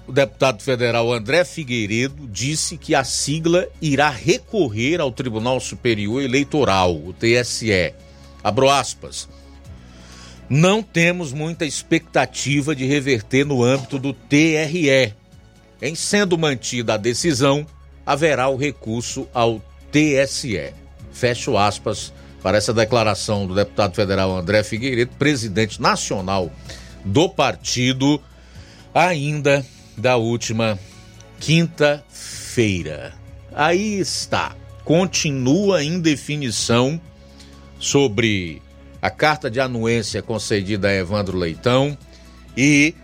o deputado federal André Figueiredo disse que a sigla irá recorrer ao Tribunal Superior Eleitoral, o TSE. Abro aspas. Não temos muita expectativa de reverter no âmbito do TRE. Em sendo mantida a decisão, haverá o recurso ao TSE. Fecho aspas para essa declaração do deputado federal André Figueiredo, presidente nacional do partido, ainda da última quinta-feira. Aí está. Continua em definição sobre a carta de anuência concedida a Evandro Leitão e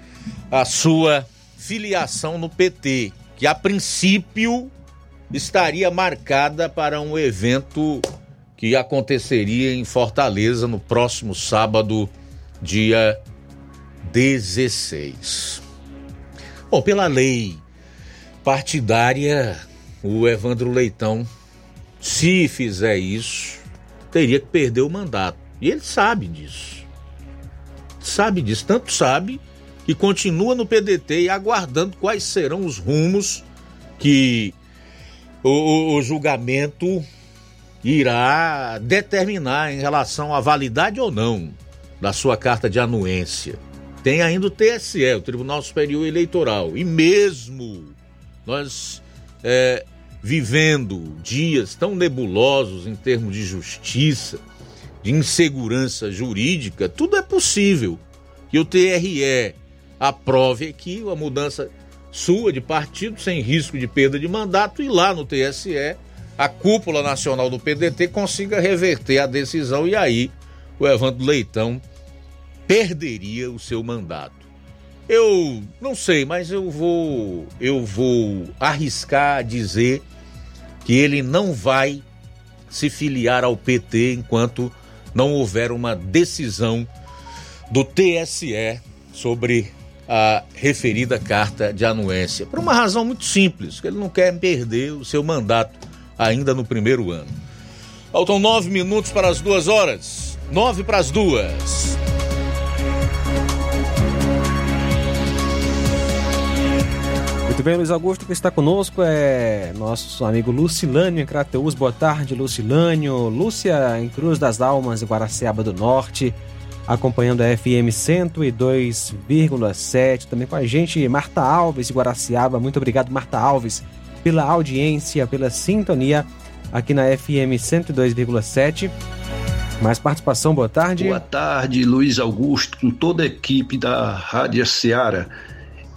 a sua filiação no PT, que a princípio estaria marcada para um evento que aconteceria em Fortaleza no próximo sábado, dia 16. Bom, pela lei partidária, o Evandro Leitão, se fizer isso, teria que perder o mandato. E ele sabe disso. Sabe disso. Tanto sabe que continua no PDT e aguardando quais serão os rumos que o, o, julgamento irá determinar em relação à validade ou não da sua carta de anuência. Tem ainda o TSE, o Tribunal Superior Eleitoral. E mesmo nós é, vivendo dias tão nebulosos em termos de justiça, de insegurança jurídica, tudo é possível que o TRE aprove aqui a mudança sua de partido sem risco de perda de mandato e lá no TSE a cúpula nacional do PDT consiga reverter a decisão e aí o Evandro Leitão perderia o seu mandato. Eu não sei, mas eu vou eu vou arriscar dizer que ele não vai se filiar ao PT enquanto não houver uma decisão do TSE sobre a referida carta de anuência. Por uma razão muito simples, que ele não quer perder o seu mandato ainda no primeiro ano. Faltam nove minutos para as duas horas. Nove para as duas. Muito bem, Luiz Augusto, que está conosco é nosso amigo Lucilânio em Crateus. Boa tarde, Lucilânio. Lúcia em Cruz das Almas, em Guaraciaba do Norte, acompanhando a FM 102,7. Também com a gente, Marta Alves, de Guaraciaba. Muito obrigado, Marta Alves, pela audiência, pela sintonia aqui na FM 102,7. Mais participação, boa tarde. Boa tarde, Luiz Augusto, com toda a equipe da Rádio Seara.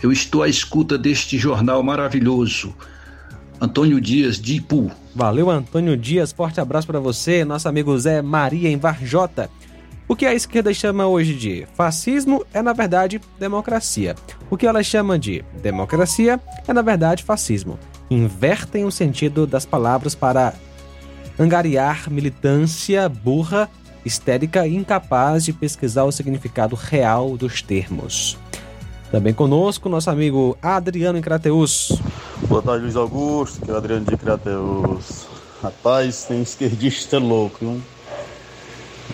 Eu estou à escuta deste jornal maravilhoso. Antônio Dias, de Ipu. Valeu, Antônio Dias. Forte abraço para você, nosso amigo Zé Maria em Varjota. O que a esquerda chama hoje de fascismo é, na verdade, democracia. O que ela chama de democracia é, na verdade, fascismo. Invertem o sentido das palavras para angariar militância burra, histérica e incapaz de pesquisar o significado real dos termos. Também conosco, nosso amigo Adriano em. Boa tarde, Luiz Augusto, que é o Adriano de Crateus. Rapaz, tem esquerdista louco, hein?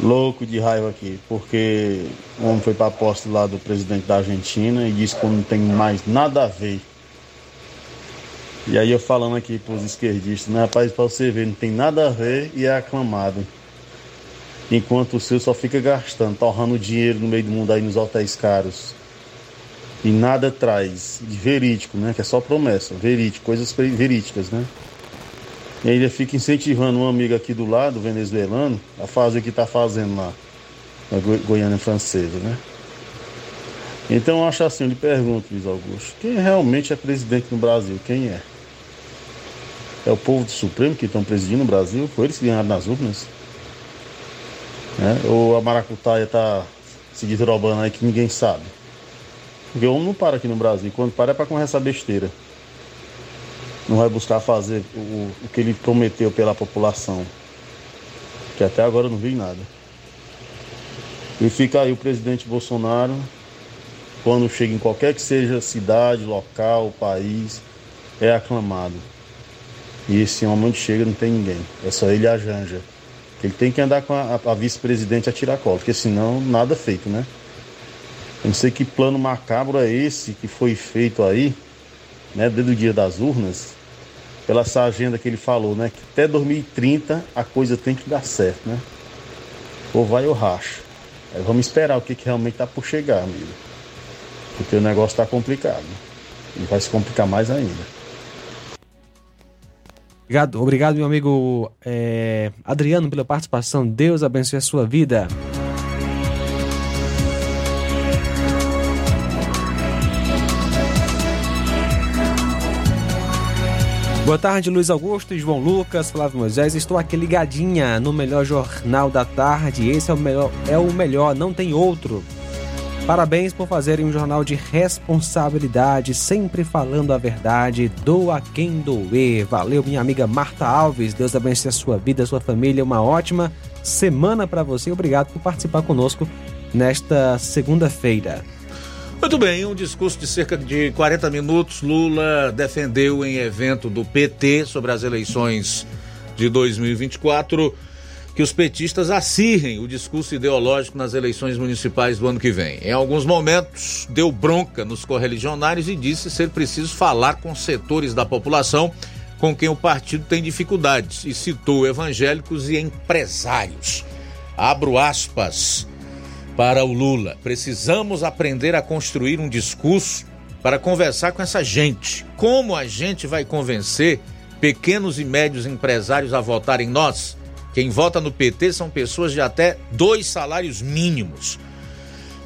louco de raiva aqui, porque o homem foi para a posse lá do presidente da Argentina e disse que não tem mais nada a ver. E aí eu falando aqui para os esquerdistas, né, rapaz, para você ver, não tem nada a ver e é aclamado. Enquanto o seu só fica gastando, torrando dinheiro no meio do mundo aí nos hotéis caros e nada traz de verídico, né? Que é só promessa, verídico, coisas verídicas, né? E ainda fica incentivando um amigo aqui do lado, venezuelano, a fazer o que está fazendo lá, na Goiânia Francesa, né? Então eu acho assim, eu lhe pergunto, Luiz Augusto, quem realmente é presidente no Brasil? Quem é? É o povo do Supremo que estão presidindo o Brasil? Foi eles que ganharam nas urnas? Né? Ou a maracutaia está se desdobrando aí que ninguém sabe? Porque o homem não para aqui no Brasil. Quando para é para começar besteira. Não vai buscar fazer o, o que ele prometeu pela população. Que até agora eu não vi nada. E fica aí o presidente Bolsonaro, quando chega em qualquer que seja cidade, local, país, é aclamado. E esse homem onde chega não tem ninguém. É só ele e a Janja. Ele tem que andar com a, a vice-presidente a tiracolo, porque senão nada feito, né? Eu não sei que plano macabro é esse que foi feito aí, né, desde o dia das urnas, pela essa agenda que ele falou, né, que até 2030 a coisa tem que dar certo, né? Ou vai ou racha. Aí vamos esperar o que, que realmente está por chegar, amigo. Porque o negócio está complicado. E vai se complicar mais ainda. Obrigado, obrigado meu amigo é, Adriano, pela participação. Deus abençoe a sua vida. Boa tarde, Luiz Augusto, João Lucas, Flávio Moisés. Estou aqui ligadinha no melhor jornal da tarde. Esse é o melhor, é o melhor, não tem outro. Parabéns por fazerem um jornal de responsabilidade, sempre falando a verdade. Doa quem doer. Valeu, minha amiga Marta Alves. Deus abençoe a sua vida, a sua família. Uma ótima semana para você. Obrigado por participar conosco nesta segunda-feira. Muito bem, um discurso de cerca de 40 minutos. Lula defendeu em evento do PT sobre as eleições de 2024 que os petistas acirrem o discurso ideológico nas eleições municipais do ano que vem. Em alguns momentos, deu bronca nos correligionários e disse ser preciso falar com setores da população com quem o partido tem dificuldades e citou evangélicos e empresários. Abro aspas para o Lula. Precisamos aprender a construir um discurso para conversar com essa gente. Como a gente vai convencer pequenos e médios empresários a votarem nós? Quem vota no PT são pessoas de até dois salários mínimos.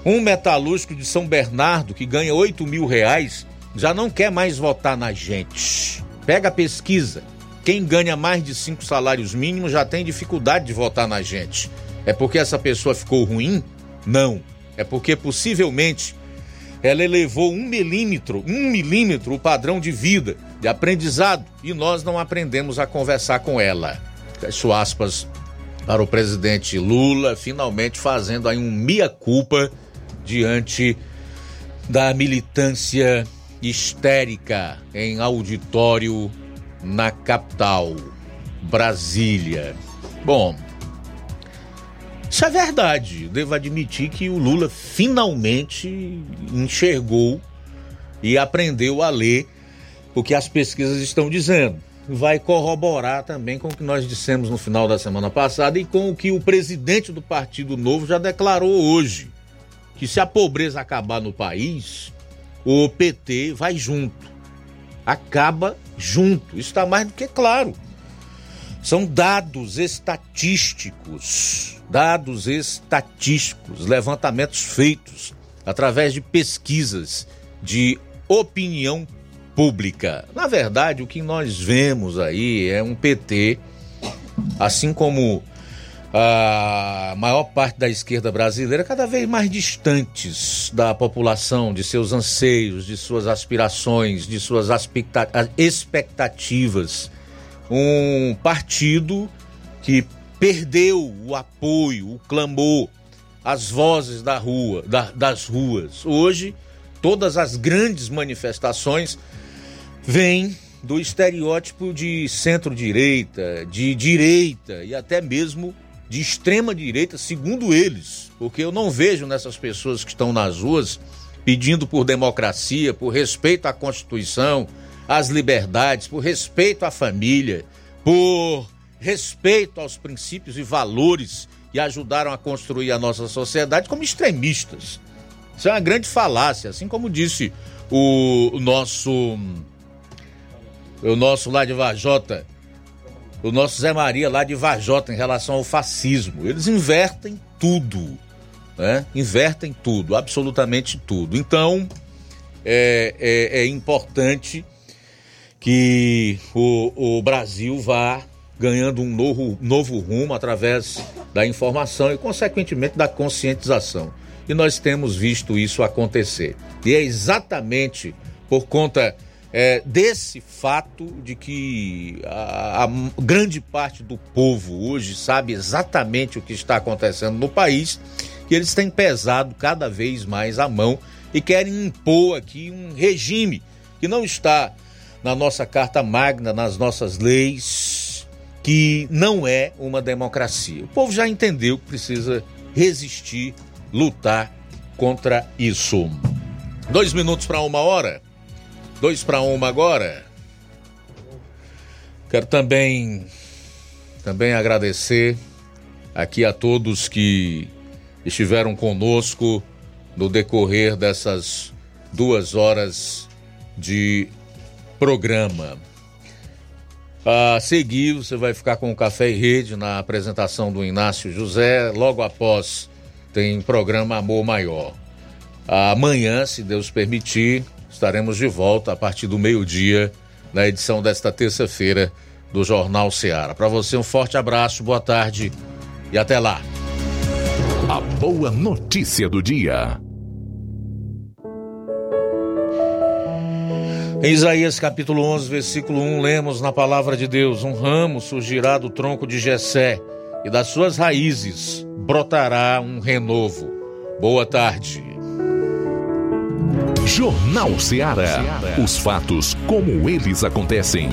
Um metalúrgico de São Bernardo que ganha 8 mil reais já não quer mais votar na gente. Pega a pesquisa. Quem ganha mais de cinco salários mínimos já tem dificuldade de votar na gente. É porque essa pessoa ficou ruim? Não. É porque possivelmente ela elevou um milímetro, um milímetro o padrão de vida, de aprendizado, e nós não aprendemos a conversar com ela. Fecho aspas para o presidente Lula, finalmente fazendo aí um meia-culpa diante da militância histérica em auditório na capital, Brasília. Bom, isso é verdade. Devo admitir que o Lula finalmente enxergou e aprendeu a ler o que as pesquisas estão dizendo. Vai corroborar também com o que nós dissemos no final da semana passada e com o que o presidente do Partido Novo já declarou hoje: que se a pobreza acabar no país, o PT vai junto. Acaba junto. Isso está mais do que claro. São dados estatísticos, dados estatísticos, levantamentos feitos através de pesquisas de opinião pública. Na verdade, o que nós vemos aí é um PT, assim como a maior parte da esquerda brasileira cada vez mais distantes da população, de seus anseios, de suas aspirações, de suas expectativas. Um partido que perdeu o apoio, o clamor, as vozes da rua, da, das ruas. Hoje, todas as grandes manifestações vêm do estereótipo de centro-direita, de direita e até mesmo de extrema direita, segundo eles, porque eu não vejo nessas pessoas que estão nas ruas pedindo por democracia, por respeito à Constituição, às liberdades, por respeito à família, por respeito aos princípios e valores que ajudaram a construir a nossa sociedade como extremistas. Isso é uma grande falácia, assim como disse o, o nosso o nosso lá de Vajota, o nosso Zé Maria lá de Vajota em relação ao fascismo. Eles invertem tudo, né? Invertem tudo, absolutamente tudo. Então, é, é, é importante que o, o, Brasil vá ganhando um novo, novo rumo através da informação e, consequentemente, da conscientização. E nós temos visto isso acontecer. E é exatamente por conta é, desse fato de que a, a, grande parte do povo hoje sabe exatamente o que está acontecendo no país, que eles têm pesado cada vez mais a mão e querem impor aqui um regime que não está na nossa Carta Magna, nas nossas leis, que não é uma democracia. O povo já entendeu que precisa resistir, lutar contra isso. Dois minutos para uma hora. Dois para uma agora. Quero também, também agradecer aqui a todos que estiveram conosco no decorrer dessas duas horas de programa. A seguir, você vai ficar com o Café e Rede na apresentação do Inácio José. Logo após, tem programa Amor Maior. Amanhã, se Deus permitir, Estaremos de volta a partir do meio-dia na edição desta terça-feira do Jornal Ceará. Para você, um forte abraço, boa tarde e até lá. A boa notícia do dia. Em Isaías capítulo 11, versículo 1, lemos na palavra de Deus: Um ramo surgirá do tronco de Jessé, e das suas raízes brotará um renovo. Boa tarde. Jornal Ceará. Os fatos como eles acontecem.